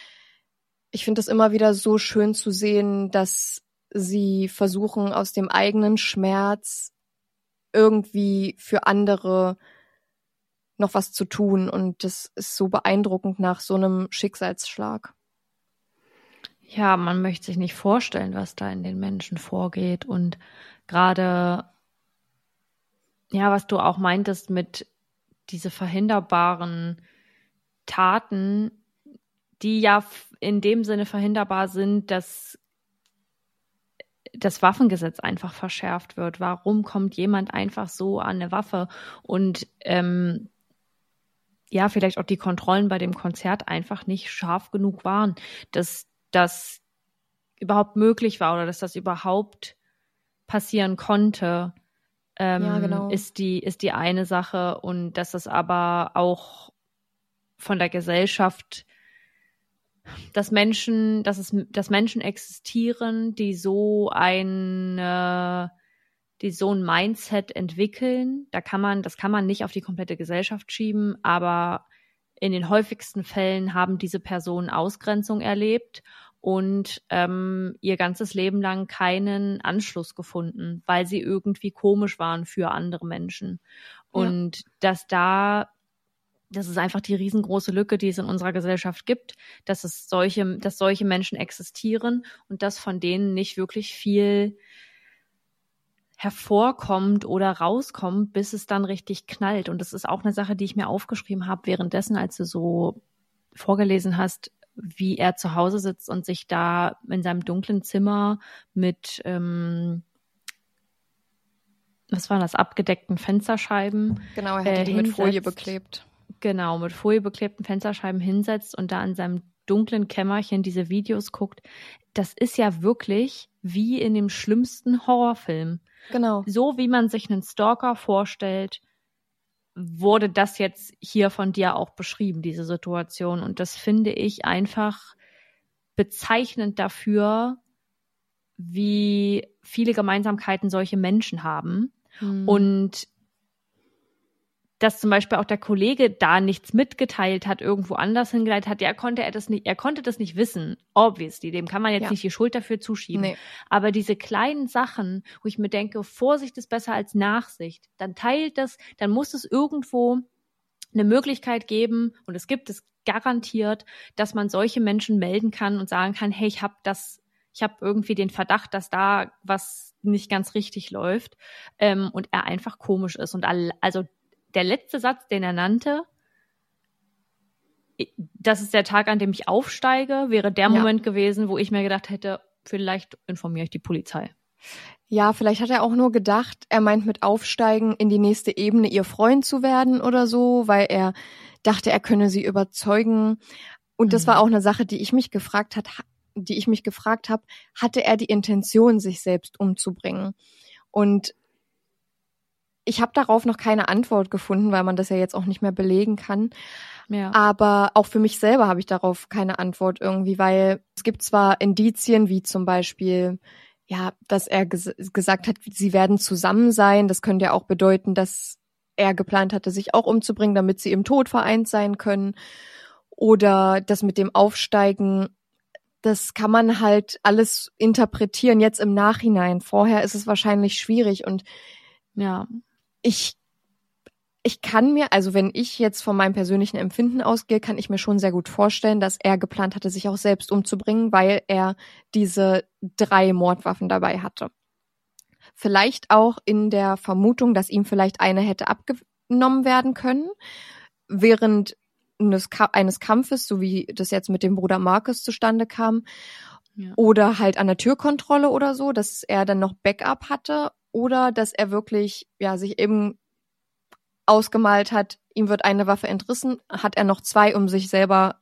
ich finde es immer wieder so schön zu sehen, dass sie versuchen aus dem eigenen Schmerz irgendwie für andere noch was zu tun. Und das ist so beeindruckend nach so einem Schicksalsschlag. Ja, man möchte sich nicht vorstellen, was da in den Menschen vorgeht. Und gerade, ja, was du auch meintest mit diese verhinderbaren Taten, die ja in dem Sinne verhinderbar sind, dass das Waffengesetz einfach verschärft wird. Warum kommt jemand einfach so an eine Waffe? Und ähm, ja, vielleicht auch die Kontrollen bei dem Konzert einfach nicht scharf genug waren, dass das überhaupt möglich war oder dass das überhaupt passieren konnte, ähm, Ja, genau. ist die ist die eine Sache und dass es aber auch von der Gesellschaft dass Menschen, dass es, dass Menschen existieren, die so ein, äh, die so ein Mindset entwickeln. Da kann man, das kann man nicht auf die komplette Gesellschaft schieben, aber in den häufigsten Fällen haben diese Personen Ausgrenzung erlebt und ähm, ihr ganzes Leben lang keinen Anschluss gefunden, weil sie irgendwie komisch waren für andere Menschen. Ja. Und dass da das ist einfach die riesengroße Lücke, die es in unserer Gesellschaft gibt, dass es solche, dass solche Menschen existieren und dass von denen nicht wirklich viel hervorkommt oder rauskommt, bis es dann richtig knallt. Und das ist auch eine Sache, die ich mir aufgeschrieben habe währenddessen, als du so vorgelesen hast, wie er zu Hause sitzt und sich da in seinem dunklen Zimmer mit ähm, was waren das, abgedeckten Fensterscheiben Genau, er hatte Äh, die mit Folie hinsetzt. beklebt. genau, mit foliebeklebten Fensterscheiben hinsetzt und da in seinem dunklen Kämmerchen diese Videos guckt, das ist ja wirklich wie in dem schlimmsten Horrorfilm. Genau. So wie man sich einen Stalker vorstellt, wurde das jetzt hier von dir auch beschrieben, diese Situation. Und das finde ich einfach bezeichnend dafür, wie viele Gemeinsamkeiten solche Menschen haben. Mhm. Und dass zum Beispiel auch der Kollege da nichts mitgeteilt hat, irgendwo anders hingeleitet hat, ja, konnte er das nicht, er konnte das nicht wissen, obviously, dem kann man jetzt Ja. nicht die Schuld dafür zuschieben. Nee. Aber diese kleinen Sachen, wo ich mir denke, Vorsicht ist besser als Nachsicht, dann teilt das, dann muss es irgendwo eine Möglichkeit geben, und es gibt es garantiert, dass man solche Menschen melden kann und sagen kann, hey, ich habe das, ich habe irgendwie den Verdacht, dass da was nicht ganz richtig läuft ähm, und er einfach komisch ist. Und all, also der letzte Satz, den er nannte, das ist der Tag, an dem ich aufsteige, wäre der Ja. Moment gewesen, wo ich mir gedacht hätte, vielleicht informiere ich die Polizei. Ja, vielleicht hat er auch nur gedacht, er meint mit Aufsteigen in die nächste Ebene ihr Freund zu werden oder so, weil er dachte, er könne sie überzeugen. Und das Mhm. war auch eine Sache, die ich mich gefragt hat, die ich mich gefragt habe, hatte er die Intention, sich selbst umzubringen? Und ich habe darauf noch keine Antwort gefunden, weil man das ja jetzt auch nicht mehr belegen kann. Ja. Aber auch für mich selber habe ich darauf keine Antwort irgendwie, weil es gibt zwar Indizien, wie zum Beispiel, ja, dass er ges gesagt hat, sie werden zusammen sein. Das könnte ja auch bedeuten, dass er geplant hatte, sich auch umzubringen, damit sie im Tod vereint sein können. Oder das mit dem Aufsteigen, das kann man halt alles interpretieren jetzt im Nachhinein. Vorher ist es wahrscheinlich schwierig und ja. Ich, ich kann mir, also wenn ich jetzt von meinem persönlichen Empfinden ausgehe, kann ich mir schon sehr gut vorstellen, dass er geplant hatte, sich auch selbst umzubringen, weil er diese drei Mordwaffen dabei hatte. Vielleicht auch in der Vermutung, dass ihm vielleicht eine hätte abgenommen werden können, während eines, Ka eines Kampfes, so wie das jetzt mit dem Bruder Marcus zustande kam, Ja. oder halt an der Türkontrolle oder so, dass er dann noch Backup hatte oder dass er wirklich ja sich eben ausgemalt hat, ihm wird eine Waffe entrissen, hat er noch zwei, um sich selber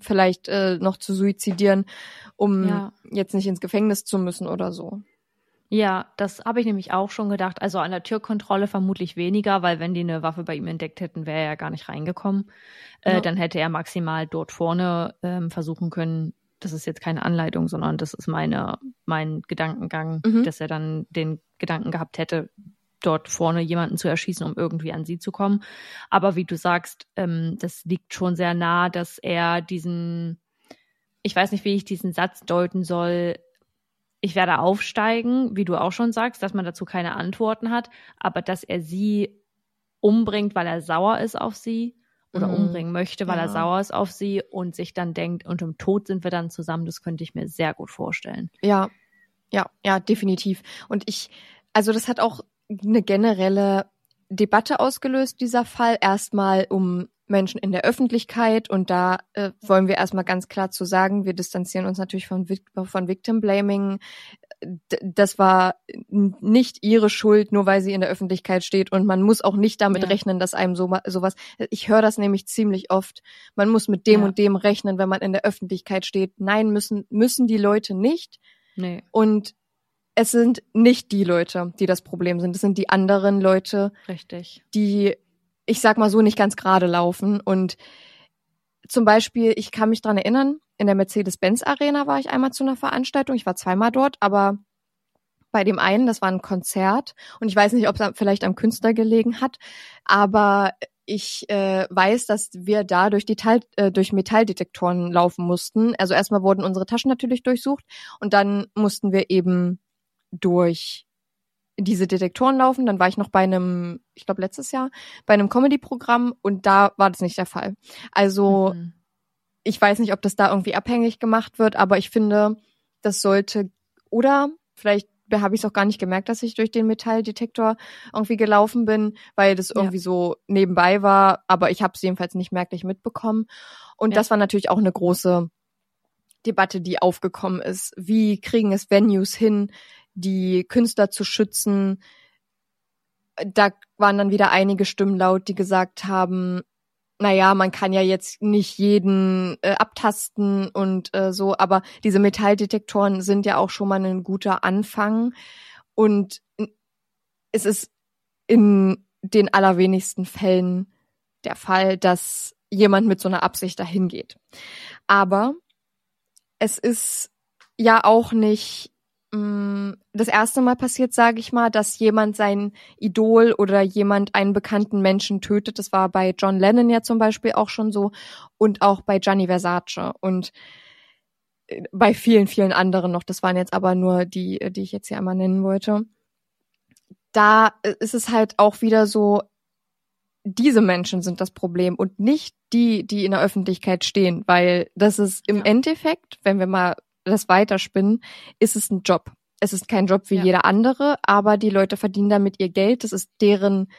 vielleicht äh, noch zu suizidieren, um Ja. jetzt nicht ins Gefängnis zu müssen oder so. Ja, das habe ich nämlich auch schon gedacht. Also an der Türkontrolle vermutlich weniger, weil wenn die eine Waffe bei ihm entdeckt hätten, wäre er ja gar nicht reingekommen. Äh, Ja. Dann hätte er maximal dort vorne ähm, versuchen können. Das ist jetzt keine Anleitung, sondern das ist meine, mein Gedankengang, Mhm. dass er dann den Gedanken gehabt hätte, dort vorne jemanden zu erschießen, um irgendwie an sie zu kommen. Aber wie du sagst, ähm, das liegt schon sehr nah, dass er diesen, ich weiß nicht, wie ich diesen Satz deuten soll, ich werde aufsteigen, wie du auch schon sagst, dass man dazu keine Antworten hat, aber dass er sie umbringt, weil er sauer ist auf sie oder Mhm. umbringen möchte, weil er Ja. sauer ist auf sie und sich dann denkt, und im Tod sind wir dann zusammen, das könnte ich mir sehr gut vorstellen. Ja, ja, ja, definitiv. Und ich, also das hat auch eine generelle Debatte ausgelöst, dieser Fall. Erstmal um Menschen in der Öffentlichkeit und da äh, wollen wir erstmal ganz klar zu sagen, wir distanzieren uns natürlich von, von Victim Blaming. Das war nicht ihre Schuld, nur weil sie in der Öffentlichkeit steht und man muss auch nicht damit Ja. rechnen, dass einem so sowas. Ich höre das nämlich ziemlich oft. Man muss mit dem Ja. und dem rechnen, wenn man in der Öffentlichkeit steht. Nein, müssen müssen die Leute nicht. Nee, Und es sind nicht die Leute, die das Problem sind. Es sind die anderen Leute, richtig. die, ich sag mal so, nicht ganz gerade laufen. Und zum Beispiel, ich kann mich dran erinnern, in der Mercedes-Benz-Arena war ich einmal zu einer Veranstaltung. Ich war zweimal dort, aber bei dem einen, das war ein Konzert. Und ich weiß nicht, ob es vielleicht am Künstler gelegen hat, aber ich äh, weiß, dass wir da durch, die Teil, äh, durch Metalldetektoren laufen mussten. Also erstmal wurden unsere Taschen natürlich durchsucht und dann mussten wir eben durch diese Detektoren laufen. Dann war ich noch bei einem, ich glaube letztes Jahr, bei einem Comedy-Programm und da war das nicht der Fall. Also Mhm. Ich weiß nicht, ob das da irgendwie abhängig gemacht wird, aber ich finde, das sollte, oder vielleicht habe ich es auch gar nicht gemerkt, dass ich durch den Metalldetektor irgendwie gelaufen bin, weil das Ja. irgendwie so nebenbei war, aber ich habe es jedenfalls nicht merklich mitbekommen. Und Ja. das war natürlich auch eine große Debatte, die aufgekommen ist. Wie kriegen es Venues hin, die Künstler zu schützen? Da waren dann wieder einige Stimmen laut, die gesagt haben, naja, man kann ja jetzt nicht jeden äh, abtasten und äh, so, aber diese Metalldetektoren sind ja auch schon mal ein guter Anfang. Und es ist in den allerwenigsten Fällen der Fall, dass jemand mit so einer Absicht dahin geht. Aber es ist ja auch nicht das erste Mal passiert, sage ich mal, dass jemand sein Idol oder jemand einen bekannten Menschen tötet. Das war bei John Lennon ja zum Beispiel auch schon so und auch bei Gianni Versace und äh, bei vielen, vielen anderen noch. Das waren jetzt aber nur die, die ich jetzt hier einmal nennen wollte. Da äh, ist es halt auch wieder so, diese Menschen sind das Problem und nicht die, die in der Öffentlichkeit stehen, weil das ist im Ja. Endeffekt, wenn wir mal das weiterspinnen, ist es ein Job. Es ist kein Job wie Ja. jeder andere, aber die Leute verdienen damit ihr Geld. Das ist deren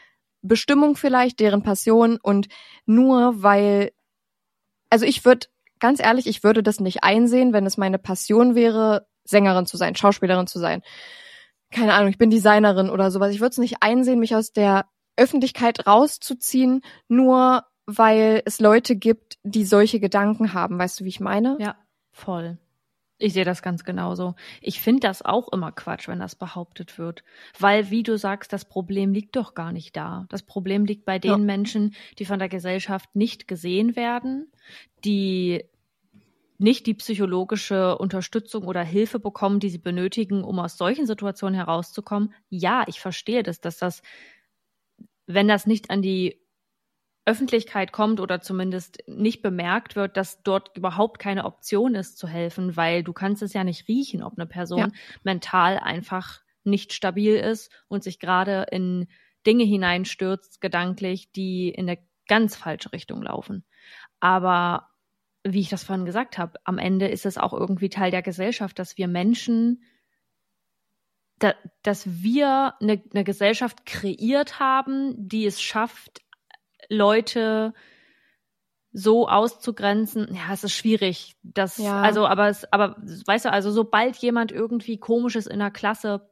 Bestimmung vielleicht, deren Passion und nur weil, also ich würde, ganz ehrlich, ich würde das nicht einsehen, wenn es meine Passion wäre, Sängerin zu sein, Schauspielerin zu sein. Keine Ahnung, ich bin Designerin oder sowas. Ich würde es nicht einsehen, mich aus der Öffentlichkeit rauszuziehen, nur weil es Leute gibt, die solche Gedanken haben. Weißt du, wie ich meine? Ja, voll. Ich sehe das ganz genauso. Ich finde das auch immer Quatsch, wenn das behauptet wird. Weil, wie du sagst, das Problem liegt doch gar nicht da. Das Problem liegt bei den Ja. Menschen, die von der Gesellschaft nicht gesehen werden, die nicht die psychologische Unterstützung oder Hilfe bekommen, die sie benötigen, um aus solchen Situationen herauszukommen. Ja, ich verstehe das, dass das, wenn das nicht an die Öffentlichkeit kommt oder zumindest nicht bemerkt wird, dass dort überhaupt keine Option ist zu helfen, weil du kannst es ja nicht riechen, ob eine Person Ja. mental einfach nicht stabil ist und sich gerade in Dinge hineinstürzt, gedanklich, die in eine ganz falsche Richtung laufen. Aber wie ich das vorhin gesagt habe, am Ende ist es auch irgendwie Teil der Gesellschaft, dass wir Menschen, da, dass wir eine, eine Gesellschaft kreiert haben, die es schafft, Leute so auszugrenzen, ja, es ist schwierig. Das, Ja. also, aber es, aber weißt du, also sobald jemand irgendwie komisch ist in der Klasse,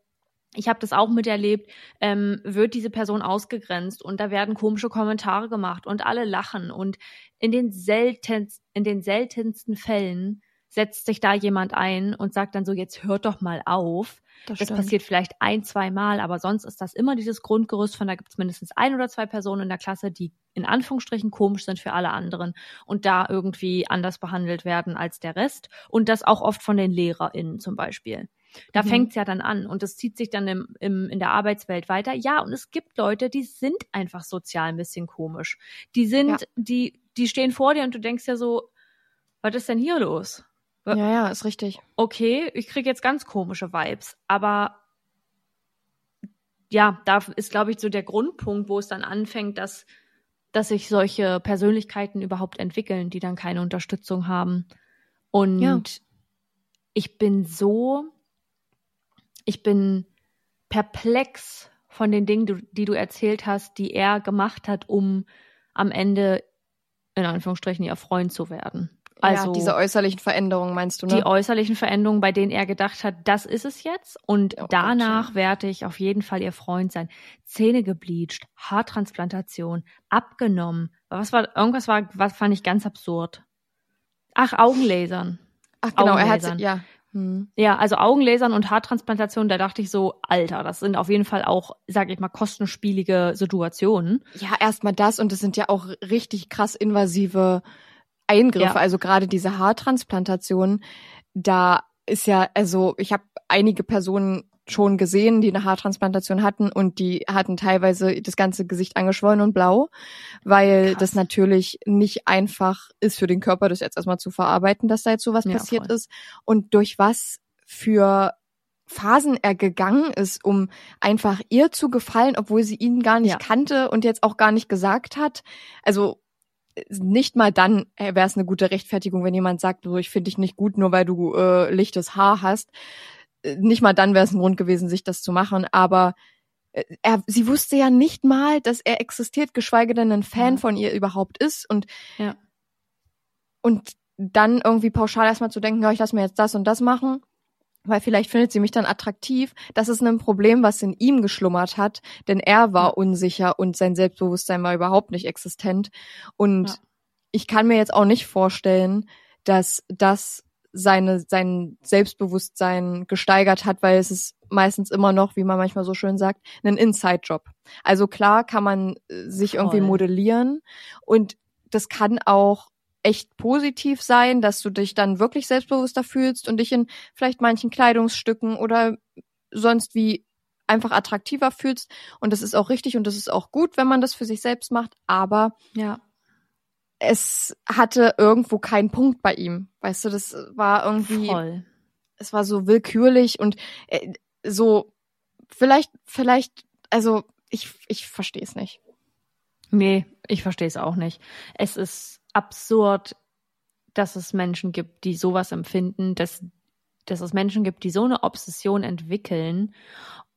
ich habe das auch miterlebt, ähm, wird diese Person ausgegrenzt und da werden komische Kommentare gemacht und alle lachen und in den seltenst, in den seltensten Fällen setzt sich da jemand ein und sagt dann so, jetzt hört doch mal auf. Das stimmt. passiert vielleicht ein, zwei Mal, aber sonst ist das immer dieses Grundgerüst von, da gibt es mindestens ein oder zwei Personen in der Klasse, die in Anführungsstrichen komisch sind für alle anderen und da irgendwie anders behandelt werden als der Rest. Und das auch oft von den LehrerInnen zum Beispiel. Da Mhm. fängt's ja dann an und es zieht sich dann im, im, in der Arbeitswelt weiter. Ja, und es gibt Leute, die sind einfach sozial ein bisschen komisch. Die sind, Ja. die, die stehen vor dir und du denkst ja so, was ist denn hier los? Ja, ja, ist richtig. okay, ich kriege jetzt ganz komische Vibes, aber ja, da ist, glaube ich, so der Grundpunkt, wo es dann anfängt, dass, dass sich solche Persönlichkeiten überhaupt entwickeln, die dann keine Unterstützung haben. Und Ja. ich bin so, ich bin perplex von den Dingen, die, die du erzählt hast, die er gemacht hat, um am Ende in Anführungsstrichen ihr Freund zu werden. Also ja, diese äußerlichen Veränderungen meinst du, ne? die äußerlichen Veränderungen, bei denen er gedacht hat, das ist es jetzt. Und Oh danach ja. werde ich auf jeden Fall ihr Freund sein. Zähne gebleached, Haartransplantation, abgenommen. Was war, irgendwas war, was fand ich ganz absurd. Ach, Augenlasern. Ach genau, er hat Augenlasern. ja. Hm. Ja, also Augenlasern und Haartransplantation, da dachte ich so, Alter, das sind auf jeden Fall auch, sag ich mal, kostenspielige Situationen. Ja, erstmal das und es sind ja auch richtig krass invasive Eingriffe, Ja. also gerade diese Haartransplantation, da ist ja, also ich habe einige Personen schon gesehen, die eine Haartransplantation hatten und die hatten teilweise das ganze Gesicht angeschwollen und blau, weil Krass. das natürlich nicht einfach ist für den Körper, das jetzt erstmal zu verarbeiten, dass da jetzt sowas Ja, passiert voll. ist und durch was für Phasen er gegangen ist, um einfach ihr zu gefallen, obwohl sie ihn gar nicht Ja. kannte und jetzt auch gar nicht gesagt hat. Also nicht mal dann wäre es eine gute Rechtfertigung, wenn jemand sagt, so, ich finde dich nicht gut, nur weil du äh, lichtes Haar hast. Äh, Nicht mal dann wäre es ein Grund gewesen, sich das zu machen. Aber äh, er, sie wusste ja nicht mal, dass er existiert, geschweige denn ein Fan Ja. von ihr überhaupt ist. Und Ja. und dann irgendwie pauschal erstmal zu denken, ja, ich lass mir jetzt das und das machen, weil vielleicht findet sie mich dann attraktiv. Das ist ein Problem, was in ihm geschlummert hat, denn er war unsicher und sein Selbstbewusstsein war überhaupt nicht existent. Und Ja. ich kann mir jetzt auch nicht vorstellen, dass das seine, sein Selbstbewusstsein gesteigert hat, weil es ist meistens immer noch, wie man manchmal so schön sagt, ein Inside-Job. Also klar kann man äh, sich irgendwie Voll. modellieren und das kann auch echt positiv sein, dass du dich dann wirklich selbstbewusster fühlst und dich in vielleicht manchen Kleidungsstücken oder sonst wie einfach attraktiver fühlst. Und das ist auch richtig und das ist auch gut, wenn man das für sich selbst macht. Aber Ja. es hatte irgendwo keinen Punkt bei ihm. Weißt du, das war irgendwie, Voll. es war so willkürlich und äh, so, vielleicht, vielleicht, also ich, ich verstehe es nicht. Nee, ich verstehe es auch nicht. Es ist absurd, dass es Menschen gibt, die sowas empfinden, dass, dass es Menschen gibt, die so eine Obsession entwickeln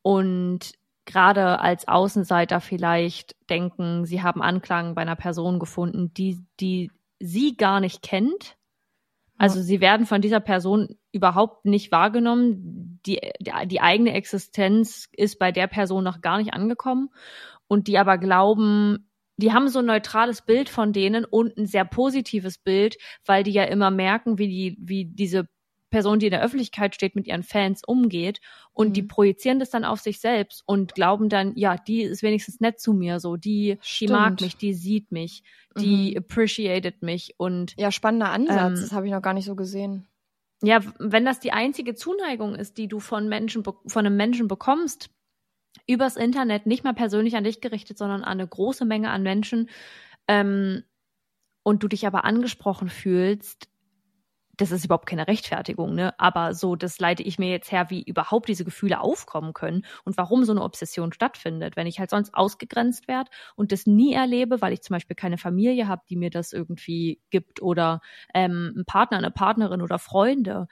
und gerade als Außenseiter vielleicht denken, sie haben Anklang bei einer Person gefunden, die, die sie gar nicht kennt. Also sie werden von dieser Person überhaupt nicht wahrgenommen. Die, die, die eigene Existenz ist bei der Person noch gar nicht angekommen und die aber glauben, die haben so ein neutrales Bild von denen und ein sehr positives Bild, weil die ja immer merken, wie die, wie diese Person, die in der Öffentlichkeit steht, mit ihren Fans umgeht und Mhm. die projizieren das dann auf sich selbst und glauben dann, ja, die ist wenigstens nett zu mir, so, die, die mag mich, die sieht mich, die Mhm. appreciated mich und Ja, spannender Ansatz. Ähm, das habe ich noch gar nicht so gesehen. ja, wenn das die einzige Zuneigung ist, die du von Menschen, von einem Menschen bekommst, übers Internet, nicht mal persönlich an dich gerichtet, sondern an eine große Menge an Menschen, ähm, und du dich aber angesprochen fühlst, das ist überhaupt keine Rechtfertigung, ne? Aber so, das leite ich mir jetzt her, wie überhaupt diese Gefühle aufkommen können und warum so eine Obsession stattfindet. Wenn ich halt sonst ausgegrenzt werde und das nie erlebe, weil ich zum Beispiel keine Familie habe, die mir das irgendwie gibt oder ähm, einen Partner, eine Partnerin oder Freunde.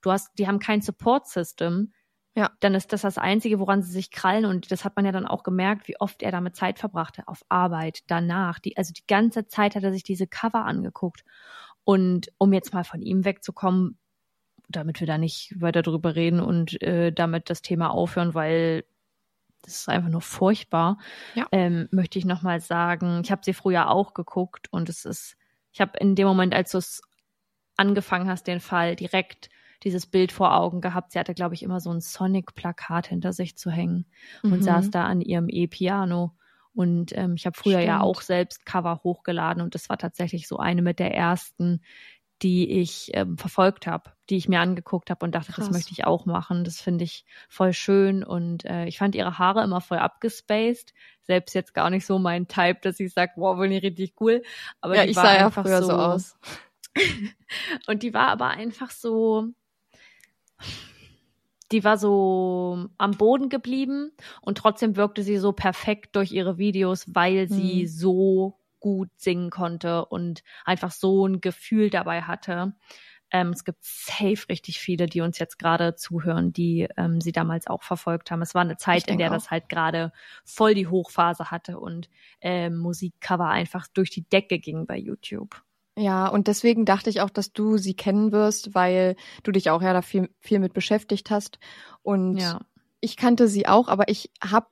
Du hast, die haben kein Support-System. Ja. Dann ist das das Einzige, woran sie sich krallen. Und das hat man ja dann auch gemerkt, wie oft er damit Zeit verbrachte. Auf Arbeit, danach. Die, also die ganze Zeit hat er sich diese Cover angeguckt. Und um jetzt mal von ihm wegzukommen, damit wir da nicht weiter drüber reden und äh, damit das Thema aufhören, weil das ist einfach nur furchtbar, Ja. ähm, möchte ich nochmal sagen, ich habe sie früher auch geguckt und es ist, ich habe in dem Moment, als du es angefangen hast, den Fall direkt dieses Bild vor Augen gehabt. Sie hatte, glaube ich, immer so ein Sonic-Plakat hinter sich zu hängen und Mhm. saß da an ihrem E-Piano. Und ähm, ich habe früher ja Stimmt. auch selbst Cover hochgeladen und das war tatsächlich so eine mit der ersten, die ich ähm, verfolgt habe, die ich mir angeguckt habe und dachte, das Krass. möchte ich auch machen. Das finde ich voll schön und äh, ich fand ihre Haare immer voll abgespaced. Selbst jetzt gar nicht so mein Type, dass ich sage, wow, finde ich richtig cool. Aber ja, die ich sah ja einfach früher so, aus. und die war aber einfach so, die war so am Boden geblieben und trotzdem wirkte sie so perfekt durch ihre Videos, weil sie Hm. so gut singen konnte und einfach so ein Gefühl dabei hatte. Ähm, es gibt safe richtig viele, die uns jetzt gerade zuhören, die ähm, sie damals auch verfolgt haben. Es war eine Zeit, in der auch. das halt gerade voll die Hochphase hatte und ähm, Musikcover einfach durch die Decke ging bei YouTube. Ja, und deswegen dachte ich auch, dass du sie kennen wirst, weil du dich auch ja da viel, viel mit beschäftigt hast. Und Ja. ich kannte sie auch, aber ich habe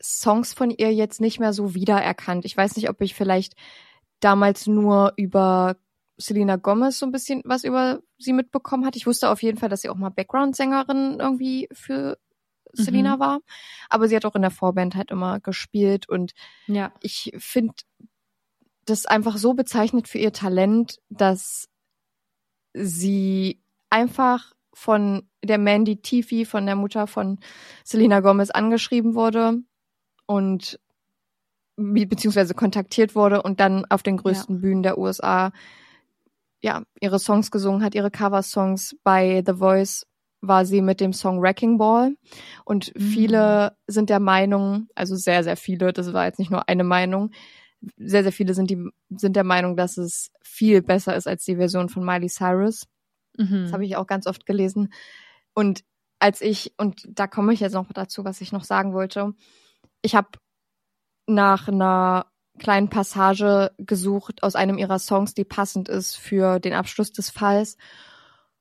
Songs von ihr jetzt nicht mehr so wiedererkannt. Ich weiß nicht, ob ich vielleicht damals nur über Selena Gomez so ein bisschen was über sie mitbekommen hatte. Ich wusste auf jeden Fall, dass sie auch mal Background-Sängerin irgendwie für Selena war. Aber sie hat auch in der Vorband halt immer gespielt und Ja. ich finde das einfach so bezeichnet für ihr Talent, dass sie einfach von der Mandy Tiffy, von der Mutter von Selena Gomez angeschrieben wurde und be- beziehungsweise kontaktiert wurde und dann auf den größten Bühnen der USA ja ihre Songs gesungen hat, ihre Coversongs. Bei The Voice war sie mit dem Song Wrecking Ball. Und Mhm. viele sind der Meinung, also sehr sehr viele, das war jetzt nicht nur eine Meinung, sehr sehr viele sind die sind der Meinung, dass es viel besser ist als die Version von Miley Cyrus. Mhm. Das habe ich auch ganz oft gelesen. Und als ich, und da komme ich jetzt noch dazu, was ich noch sagen wollte, ich habe nach einer kleinen Passage gesucht aus einem ihrer Songs, die passend ist für den Abschluss des Falls.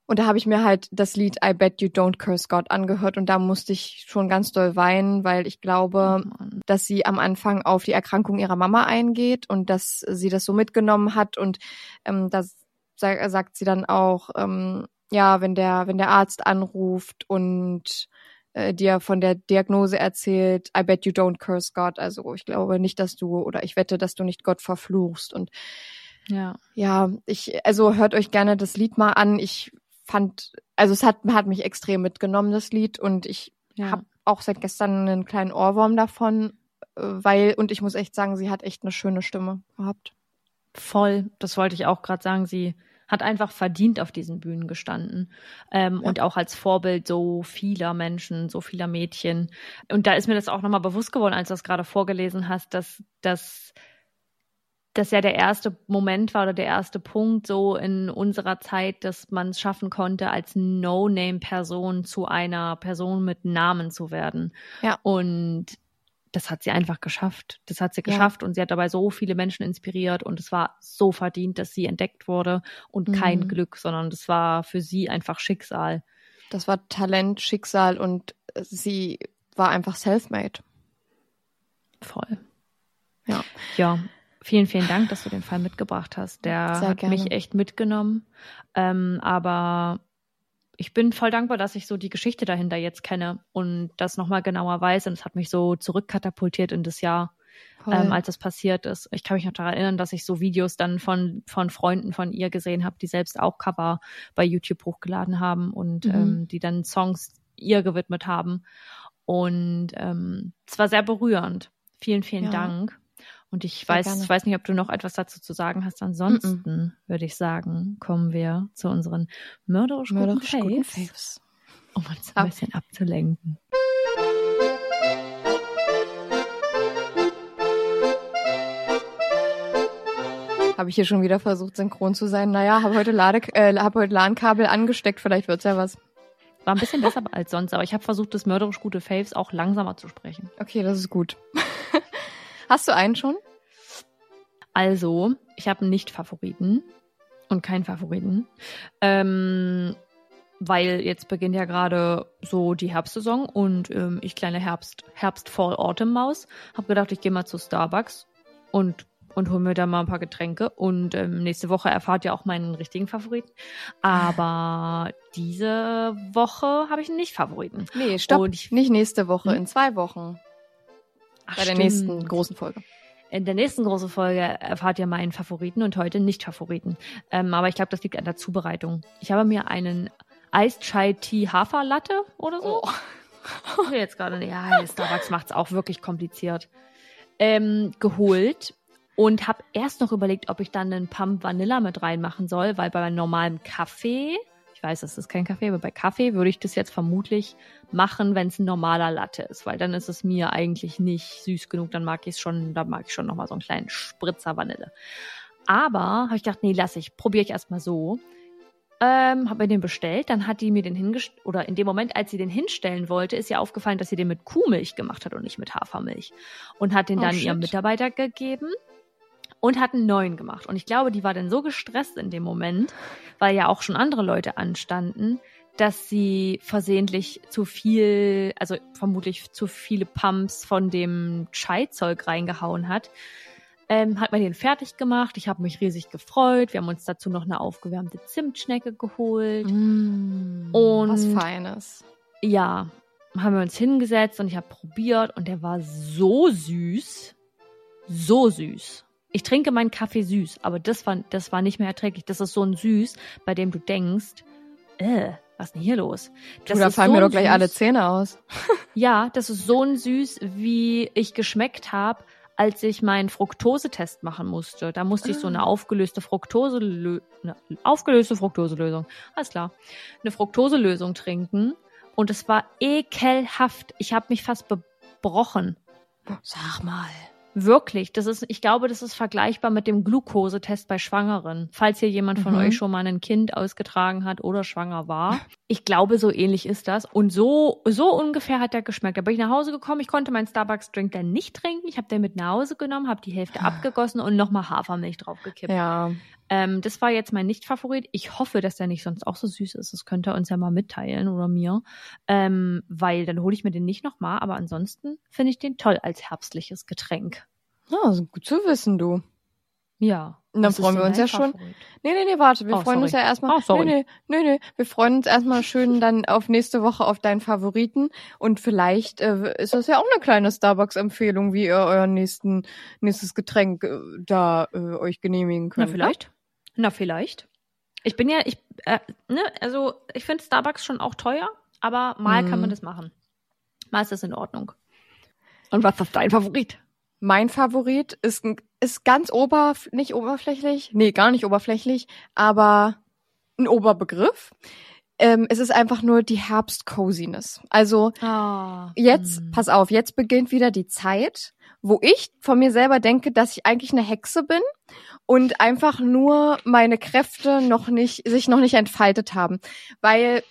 Und da habe ich mir halt das Lied I Bet You Don't Curse God angehört und da musste ich schon ganz doll weinen, weil ich glaube, Mann. dass sie am Anfang auf die Erkrankung ihrer Mama eingeht und dass sie das so mitgenommen hat und ähm, das sa- sagt sie dann auch, ähm, ja, wenn der, wenn der Arzt anruft und äh, dir von der Diagnose erzählt, I bet you don't curse God. Also ich glaube nicht, dass du oder ich wette, dass du nicht Gott verfluchst. Und Ja. ja, ich, also hört euch gerne das Lied mal an. Ich fand, also es hat, hat mich extrem mitgenommen, das Lied, und ich Ja. habe auch seit gestern einen kleinen Ohrwurm davon, äh, weil, und ich muss echt sagen, sie hat echt eine schöne Stimme gehabt. Voll, das wollte ich auch gerade sagen. Sie hat einfach verdient auf diesen Bühnen gestanden ähm, Ja. und auch als Vorbild so vieler Menschen, so vieler Mädchen. Und da ist mir das auch nochmal bewusst geworden, als du das gerade vorgelesen hast, dass dass das ja der erste Moment war oder der erste Punkt so in unserer Zeit, dass man es schaffen konnte, als No-Name-Person zu einer Person mit Namen zu werden. Ja. Und das hat sie einfach geschafft. Das hat sie Ja. geschafft und sie hat dabei so viele Menschen inspiriert und es war so verdient, dass sie entdeckt wurde und kein Mhm. Glück, sondern das war für sie einfach Schicksal. Das war Talent, Schicksal und sie war einfach self-made. Voll. Ja. Ja. Vielen, vielen Dank, dass du den Fall mitgebracht hast. Der Sehr hat gerne. mich echt mitgenommen. Ähm, aber ich bin voll dankbar, dass ich so die Geschichte dahinter jetzt kenne und das nochmal genauer weiß. Und es hat mich so zurückkatapultiert in das Jahr, ähm, als das passiert ist. Ich kann mich noch daran erinnern, dass ich so Videos dann von, von Freunden von ihr gesehen habe, die selbst auch Cover bei YouTube hochgeladen haben und Mhm. ähm, die dann Songs ihr gewidmet haben. Und ähm, es war sehr berührend. Vielen, vielen Ja. Dank. Und ich Sehr weiß, gerne. ich weiß nicht, ob du noch etwas dazu zu sagen hast. Ansonsten würde ich sagen, kommen wir zu unseren mörderisch, Mörderisch guten guten Faves, um uns Ab. ein bisschen abzulenken. Habe ich hier schon wieder versucht, synchron zu sein. Naja, habe heute, Lade, äh, hab heute LAN-Kabel angesteckt, vielleicht wird's ja was. War ein bisschen besser als sonst, aber ich habe versucht, das mörderisch gute Faves auch langsamer zu sprechen. Okay, das ist gut. Hast du einen schon? Also, ich habe einen Nicht-Favoriten und keinen Favoriten. Ähm, weil jetzt beginnt ja gerade so die Herbstsaison und ähm, ich kleine Herbst, Herbst, Fall, Autumn Maus, habe gedacht, ich gehe mal zu Starbucks und und hol mir da mal ein paar Getränke und ähm, nächste Woche erfahrt ihr auch meinen richtigen Favoriten. Aber diese Woche habe ich einen Nicht-Favoriten. Nee, stopp. Ich- Nicht nächste Woche, Hm? in zwei Wochen. Ach, Bei der stimmt. nächsten großen Folge. In der nächsten großen Folge erfahrt ihr meinen Favoriten und heute nicht Favoriten. Ähm, aber ich glaube, das liegt an der Zubereitung. Ich habe mir einen Iced Chai Tea Haferlatte oder so. Oh. Jetzt gerade. Ja, Starbucks macht's auch wirklich kompliziert. Ähm, geholt. Und habe erst noch überlegt, ob ich dann einen Pump Vanilla mit reinmachen soll, weil bei normalem Kaffee, ich weiß, das ist kein Kaffee, aber bei Kaffee würde ich das jetzt vermutlich machen, wenn es ein normaler Latte ist, weil dann ist es mir eigentlich nicht süß genug, dann mag ich es schon, da mag ich schon nochmal so einen kleinen Spritzer Vanille. Aber habe ich gedacht, nee, lass ich, probiere ich erstmal so. Ähm, habe mir den bestellt, dann hat die mir den hingestellt, oder in dem Moment, als sie den hinstellen wollte, ist ihr aufgefallen, dass sie den mit Kuhmilch gemacht hat und nicht mit Hafermilch. Und hat den Oh, dann shit. ihrem Mitarbeiter gegeben und hat einen neuen gemacht. Und ich glaube, die war dann so gestresst in dem Moment, weil ja auch schon andere Leute anstanden, dass sie versehentlich zu viel, also vermutlich zu viele Pumps von dem Chai-Zeug reingehauen hat. Ähm, hat mir den fertig gemacht. Ich habe mich riesig gefreut. Wir haben uns dazu noch eine aufgewärmte Zimtschnecke geholt. Mm, Und- was Feines. Ja, haben wir uns hingesetzt und ich habe probiert und der war so süß. So süß. Ich trinke meinen Kaffee süß, aber das war, das war nicht mehr erträglich. Das ist so ein Süß, bei dem du denkst, äh, was ist denn hier los? Du, da fallen so mir doch gleich alle Süß- Zähne aus. Ja, das ist so ein Süß, wie ich geschmeckt habe, als ich meinen Fructosetest machen musste. Da musste ich so eine aufgelöste Fructose, eine aufgelöste Fructoselösung, alles klar, eine Fructoselösung trinken und es war ekelhaft. Ich habe mich fast gebrochen. Sag mal. Wirklich, das ist, ich glaube, das ist vergleichbar mit dem Glukosetest bei Schwangeren. Falls hier jemand von Mhm. euch schon mal ein Kind ausgetragen hat oder schwanger war. Ich glaube, so ähnlich ist das. Und so, so ungefähr hat der geschmeckt. Da bin ich nach Hause gekommen, ich konnte meinen Starbucks-Drink dann nicht trinken. Ich habe den mit nach Hause genommen, habe die Hälfte abgegossen und nochmal Hafermilch draufgekippt. Ja. Ähm, das war jetzt mein Nicht-Favorit. Ich hoffe, dass der nicht sonst auch so süß ist. Das könnt ihr uns ja mal mitteilen oder mir. Ähm, weil dann hole ich mir den nicht nochmal. Aber ansonsten finde ich den toll als herbstliches Getränk. Ja, also gut zu wissen, du. Ja. Und dann freuen wir uns ja schon. Favorit? Nee, nee, nee, warte. Wir Oh, freuen uns ja sorry. erstmal. Oh, sorry. Nee, nee, nee, nee. Wir freuen uns erstmal schön dann auf nächste Woche auf deinen Favoriten. Und vielleicht äh, ist das ja auch eine kleine Starbucks-Empfehlung, wie ihr euer nächsten, nächstes Getränk äh, da äh, euch genehmigen Na, könnt. ne? vielleicht. Na, vielleicht. Ich bin ja, ich, äh, ne, also ich finde Starbucks schon auch teuer, aber mal kann Mhm. man das machen. Mal ist das in Ordnung. Und was ist dein Favorit? Mein Favorit ist, ein- ist ganz oberf nicht oberflächlich, nee, gar nicht oberflächlich, aber ein Oberbegriff. Ähm, es ist einfach nur die Herbst-Coziness. Also Ah, jetzt, mm. pass auf, jetzt beginnt wieder die Zeit, wo ich von mir selber denke, dass ich eigentlich eine Hexe bin und einfach nur meine Kräfte noch nicht, sich noch nicht entfaltet haben. Weil,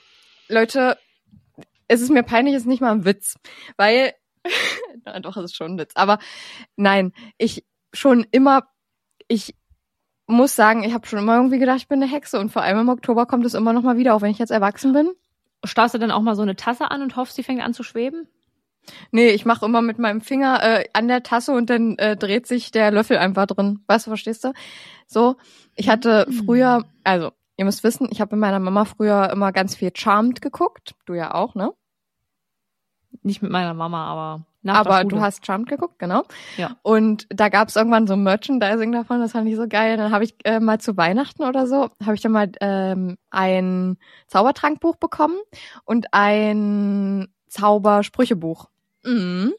Leute, es ist mir peinlich, es ist nicht mal ein Witz. Weil, na doch, es ist schon ein Witz. Aber nein, ich schon immer, ich muss sagen, ich habe schon immer irgendwie gedacht, ich bin eine Hexe und vor allem im Oktober kommt es immer noch mal wieder, auch wenn ich jetzt erwachsen bin. Starrst du dann auch mal so eine Tasse an und hoffst, sie fängt an zu schweben? Nee, ich mache immer mit meinem Finger äh, an der Tasse und dann äh, dreht sich der Löffel einfach drin. Weißt du, verstehst du? So, ich hatte Mhm. früher, also ihr müsst wissen, ich habe mit meiner Mama früher immer ganz viel Charmed geguckt. Du ja auch, ne? Nicht mit meiner Mama, aber Aber du hast Charmed geguckt, genau. Ja. Und da gab es irgendwann so Merchandising davon, das fand ich so geil. Dann habe ich äh, mal zu Weihnachten oder so, habe ich dann mal ähm, ein Zaubertrankbuch bekommen und ein Zaubersprüchebuch. Mhm.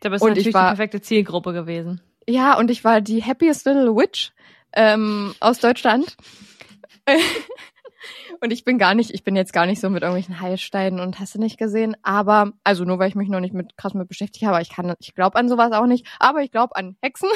Da bist und du ich natürlich war- die perfekte Zielgruppe gewesen. Ja, und ich war die happiest little witch ähm, aus Deutschland. und ich bin gar nicht, ich bin jetzt gar nicht so mit irgendwelchen Heilsteinen und hast du nicht gesehen. Aber, also nur weil ich mich noch nicht mit krass mit beschäftigt habe, ich kann, ich glaube an sowas auch nicht, aber ich glaube an Hexen.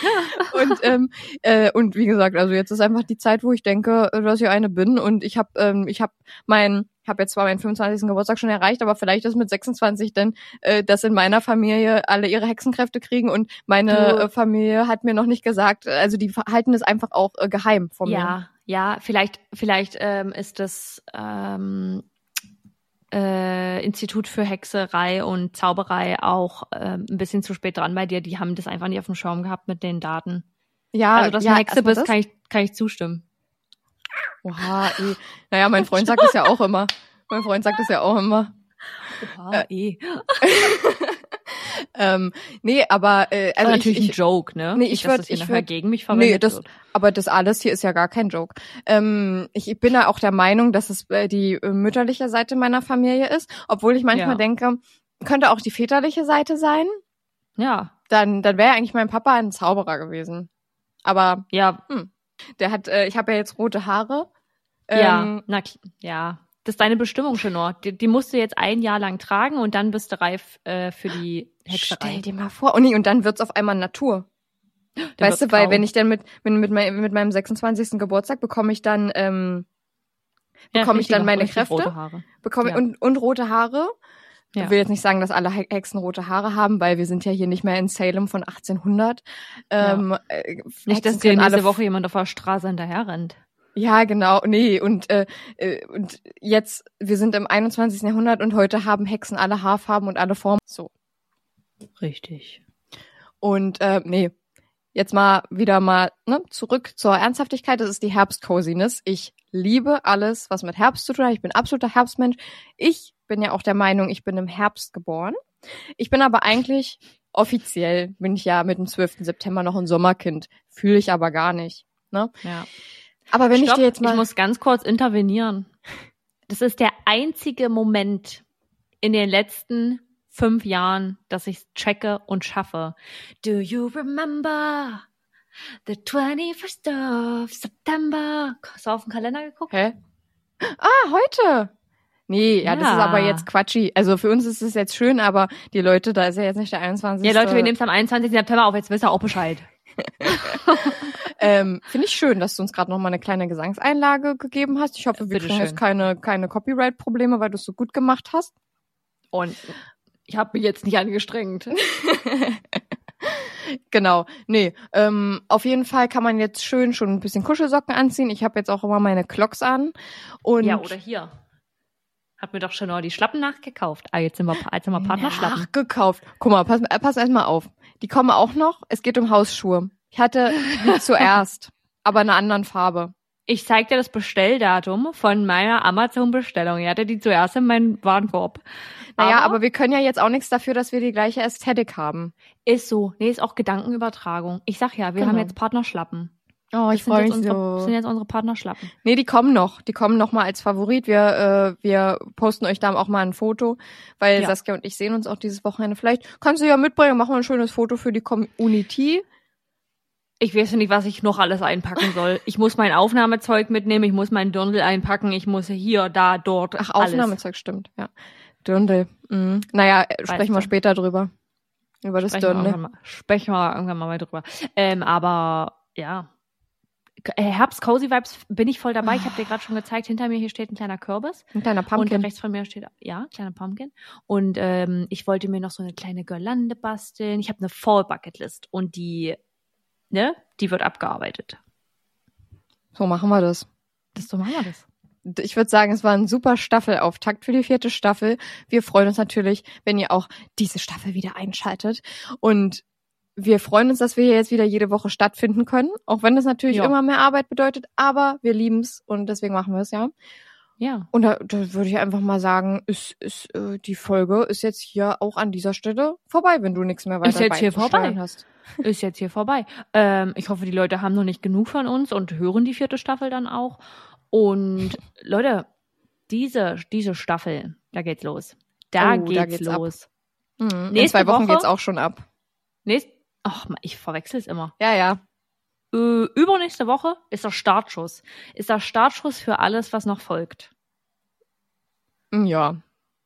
und ähm, äh, und wie gesagt, also jetzt ist einfach die Zeit, wo ich denke, äh, dass ich eine bin und ich habe ähm, ich habe mein habe jetzt zwar meinen 25. Geburtstag schon erreicht, aber vielleicht ist mit 26 denn, äh, dass in meiner Familie alle ihre Hexenkräfte kriegen und meine äh, Familie hat mir noch nicht gesagt, also die halten es einfach auch äh, geheim von mir. Ja, ja, vielleicht, vielleicht ähm, ist das ähm, äh, Institut für Hexerei und Zauberei auch ähm, ein bisschen zu spät dran bei dir. Die haben das einfach nicht auf dem Schirm gehabt mit den Daten. Ja, also, dass ja, du Hexe bist, das. kann ich, kann ich zustimmen. Oha, eh. Naja, mein Freund sagt es ja auch immer. Mein Freund sagt es ja auch immer. Oha, eh. Ähm, nee, aber äh, Also natürlich ich, ein ich, Joke, ne? Nee, ich Nicht, dass würd- das hier ich nachher würd- gegen mich verwendet Nee, das, wird. aber das alles hier ist ja gar kein Joke. Ähm, ich, ich bin da auch der Meinung, dass es äh, die äh, mütterliche Seite meiner Familie ist, obwohl ich manchmal Ja. denke, könnte auch die väterliche Seite sein. Ja. dann, dann wäre eigentlich mein Papa ein Zauberer gewesen. Aber Ja, der hat, äh, ich habe ja jetzt rote Haare. ja, Ähm, na kl- ja. Das ist deine Bestimmung, Chenor. Die, die musst du jetzt ein Jahr lang tragen und dann bist du reif äh, für die Hexerei. Stell dir mal vor. Oh nee, und dann wird's auf einmal Natur. Dann weißt du, weil grau. wenn ich dann mit, mit, mit, mein, mit meinem 26. Geburtstag bekomme ich dann, ähm, Ja, bekomme ich richtige- dann meine Kräfte? rote Haare. bekomme Ja. und, und rote Haare. Ja. Ich will jetzt nicht sagen, dass alle He- Hexen rote Haare haben, weil wir sind ja hier nicht mehr in Salem von 1800. Ähm, äh, Nicht, dass dir alle Woche jemand auf der Straße hinterher rennt. Ja, genau. Nee, und, äh, äh, und jetzt, wir sind im 21. Jahrhundert und heute haben Hexen alle Haarfarben und alle Formen. So. Richtig. Und äh, nee, jetzt mal wieder mal ne, zurück zur Ernsthaftigkeit. Das ist die Herbstcoziness. Ich liebe alles, was mit Herbst zu tun hat. Ich bin absoluter Herbstmensch. Ich bin ja auch der Meinung, ich bin im Herbst geboren. Ich bin aber eigentlich offiziell, bin ich ja mit dem 12. September noch ein Sommerkind. Fühle ich aber gar nicht. Ne? Ja. Aber wenn Stopp, ich dir jetzt mal... ich muss ganz kurz intervenieren. Das ist der einzige Moment in den letzten fünf Jahren, dass ich checke und schaffe. Do you remember the 21st of September? Hast du auf den Kalender geguckt? Hä? Ah, heute. Nee, ja, das ist Ja. aber jetzt quatschi. Also für uns ist es jetzt schön, aber die Leute, da ist ja jetzt nicht der 21. Ja, Leute, wir nehmen es am 21. September auf, jetzt wisst ihr auch Bescheid. Ähm, Finde ich schön, dass du uns gerade noch mal eine kleine Gesangseinlage gegeben hast. Ich hoffe, wir kriegen Bitteschön. jetzt keine, keine Copyright-Probleme, weil du es so gut gemacht hast. Und ich habe mich jetzt nicht angestrengt. Genau. Nee, ähm, auf jeden Fall kann man jetzt schön schon ein bisschen Kuschelsocken anziehen. Ich habe jetzt auch immer meine Clocks an. Und ja, oder hier. Hat mir doch schon noch die Schlappen nachgekauft. Ah, jetzt sind wir, jetzt sind wir Partnerschlappen. Nachgekauft. Guck mal, pass, äh, pass erst mal auf. Die kommen auch noch. Es geht um Hausschuhe. Ich hatte die zuerst, aber in einer anderen Farbe. Ich zeig dir das Bestelldatum von meiner Amazon-Bestellung. Ich hatte die zuerst in meinem Warenkorb. Naja, aber, wir können ja jetzt auch nichts dafür, dass wir die gleiche Ästhetik haben. ist so. Nee, ist auch Gedankenübertragung. Ich sag ja, wir Genau. haben jetzt Partnerschlappen. Oh, Das sind jetzt unsere, das sind jetzt unsere Partnerschlappen. Nee, die kommen noch. Die kommen noch mal als Favorit. Wir, äh, wir posten euch da auch mal ein Foto, weil Ja. Saskia und ich sehen uns auch dieses Wochenende. Vielleicht kannst du ja mitbringen, machen wir ein schönes Foto für die Community. Ich weiß nicht, was ich noch alles einpacken soll. Ich muss mein Aufnahmezeug mitnehmen, ich muss meinen Dirndl einpacken, ich muss hier, da, dort. Ach, alles. Aufnahmezeug stimmt, ja. Dirndl. Mhm. Naja, äh, sprechen wir später drüber. Über das Sprechen wir, Dirndl. irgendwann mal, sprechen wir irgendwann mal weiter drüber. Ähm, aber ja. Äh, Herbst Cozy Vibes bin ich voll dabei. Ich habe dir gerade schon gezeigt, hinter mir hier steht ein kleiner Kürbis. Ein kleiner Und Pumpkin. rechts von mir steht, ja, kleiner Pumpkin. Und ähm, ich wollte mir noch so eine kleine Girlande basteln. Ich habe eine Fall Bucket List und die, ne, die wird abgearbeitet. So machen wir das. Das so machen wir das. ich würde sagen, es war ein super Staffelauftakt für die vierte Staffel. Wir freuen uns natürlich, wenn ihr auch diese Staffel wieder einschaltet. Und wir freuen uns, dass wir hier jetzt wieder jede Woche stattfinden können, auch wenn das natürlich Ja. immer mehr Arbeit bedeutet, aber wir lieben's und deswegen machen wir es, ja. Ja. Und da, da würde ich einfach mal sagen, ist, ist äh, die Folge ist jetzt hier auch an dieser Stelle vorbei, wenn du nichts mehr weiter Ist jetzt hier vorbei. hast. Ist jetzt hier vorbei. Ähm, ich hoffe, die Leute haben noch nicht genug von uns und hören die vierte Staffel dann auch. Und Leute, diese, diese Staffel, da geht's los. Da, Oh, geht's, da geht's los. Mhm. In Nächste zwei Wochen Woche- geht's auch schon ab. Nächst, ach, ich verwechsel's immer. Ja, ja. Übernächste Woche ist der Startschuss. Ist der Startschuss für alles, was noch folgt. Mm, Ja.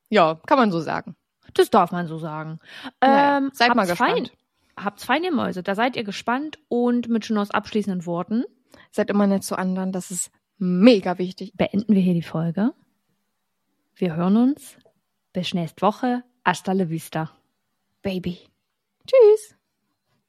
Ja, kann man so sagen. Das darf man so sagen. Naja, Ähm, seid mal gespannt. Fein. Habt's fein, ihr Mäuse. Da seid ihr gespannt. Und mit Junos abschließenden Worten Seid immer nett zu anderen, das ist mega wichtig. beenden wir hier die Folge. Wir hören uns. Bis nächste Woche. Hasta la vista. Baby. Tschüss.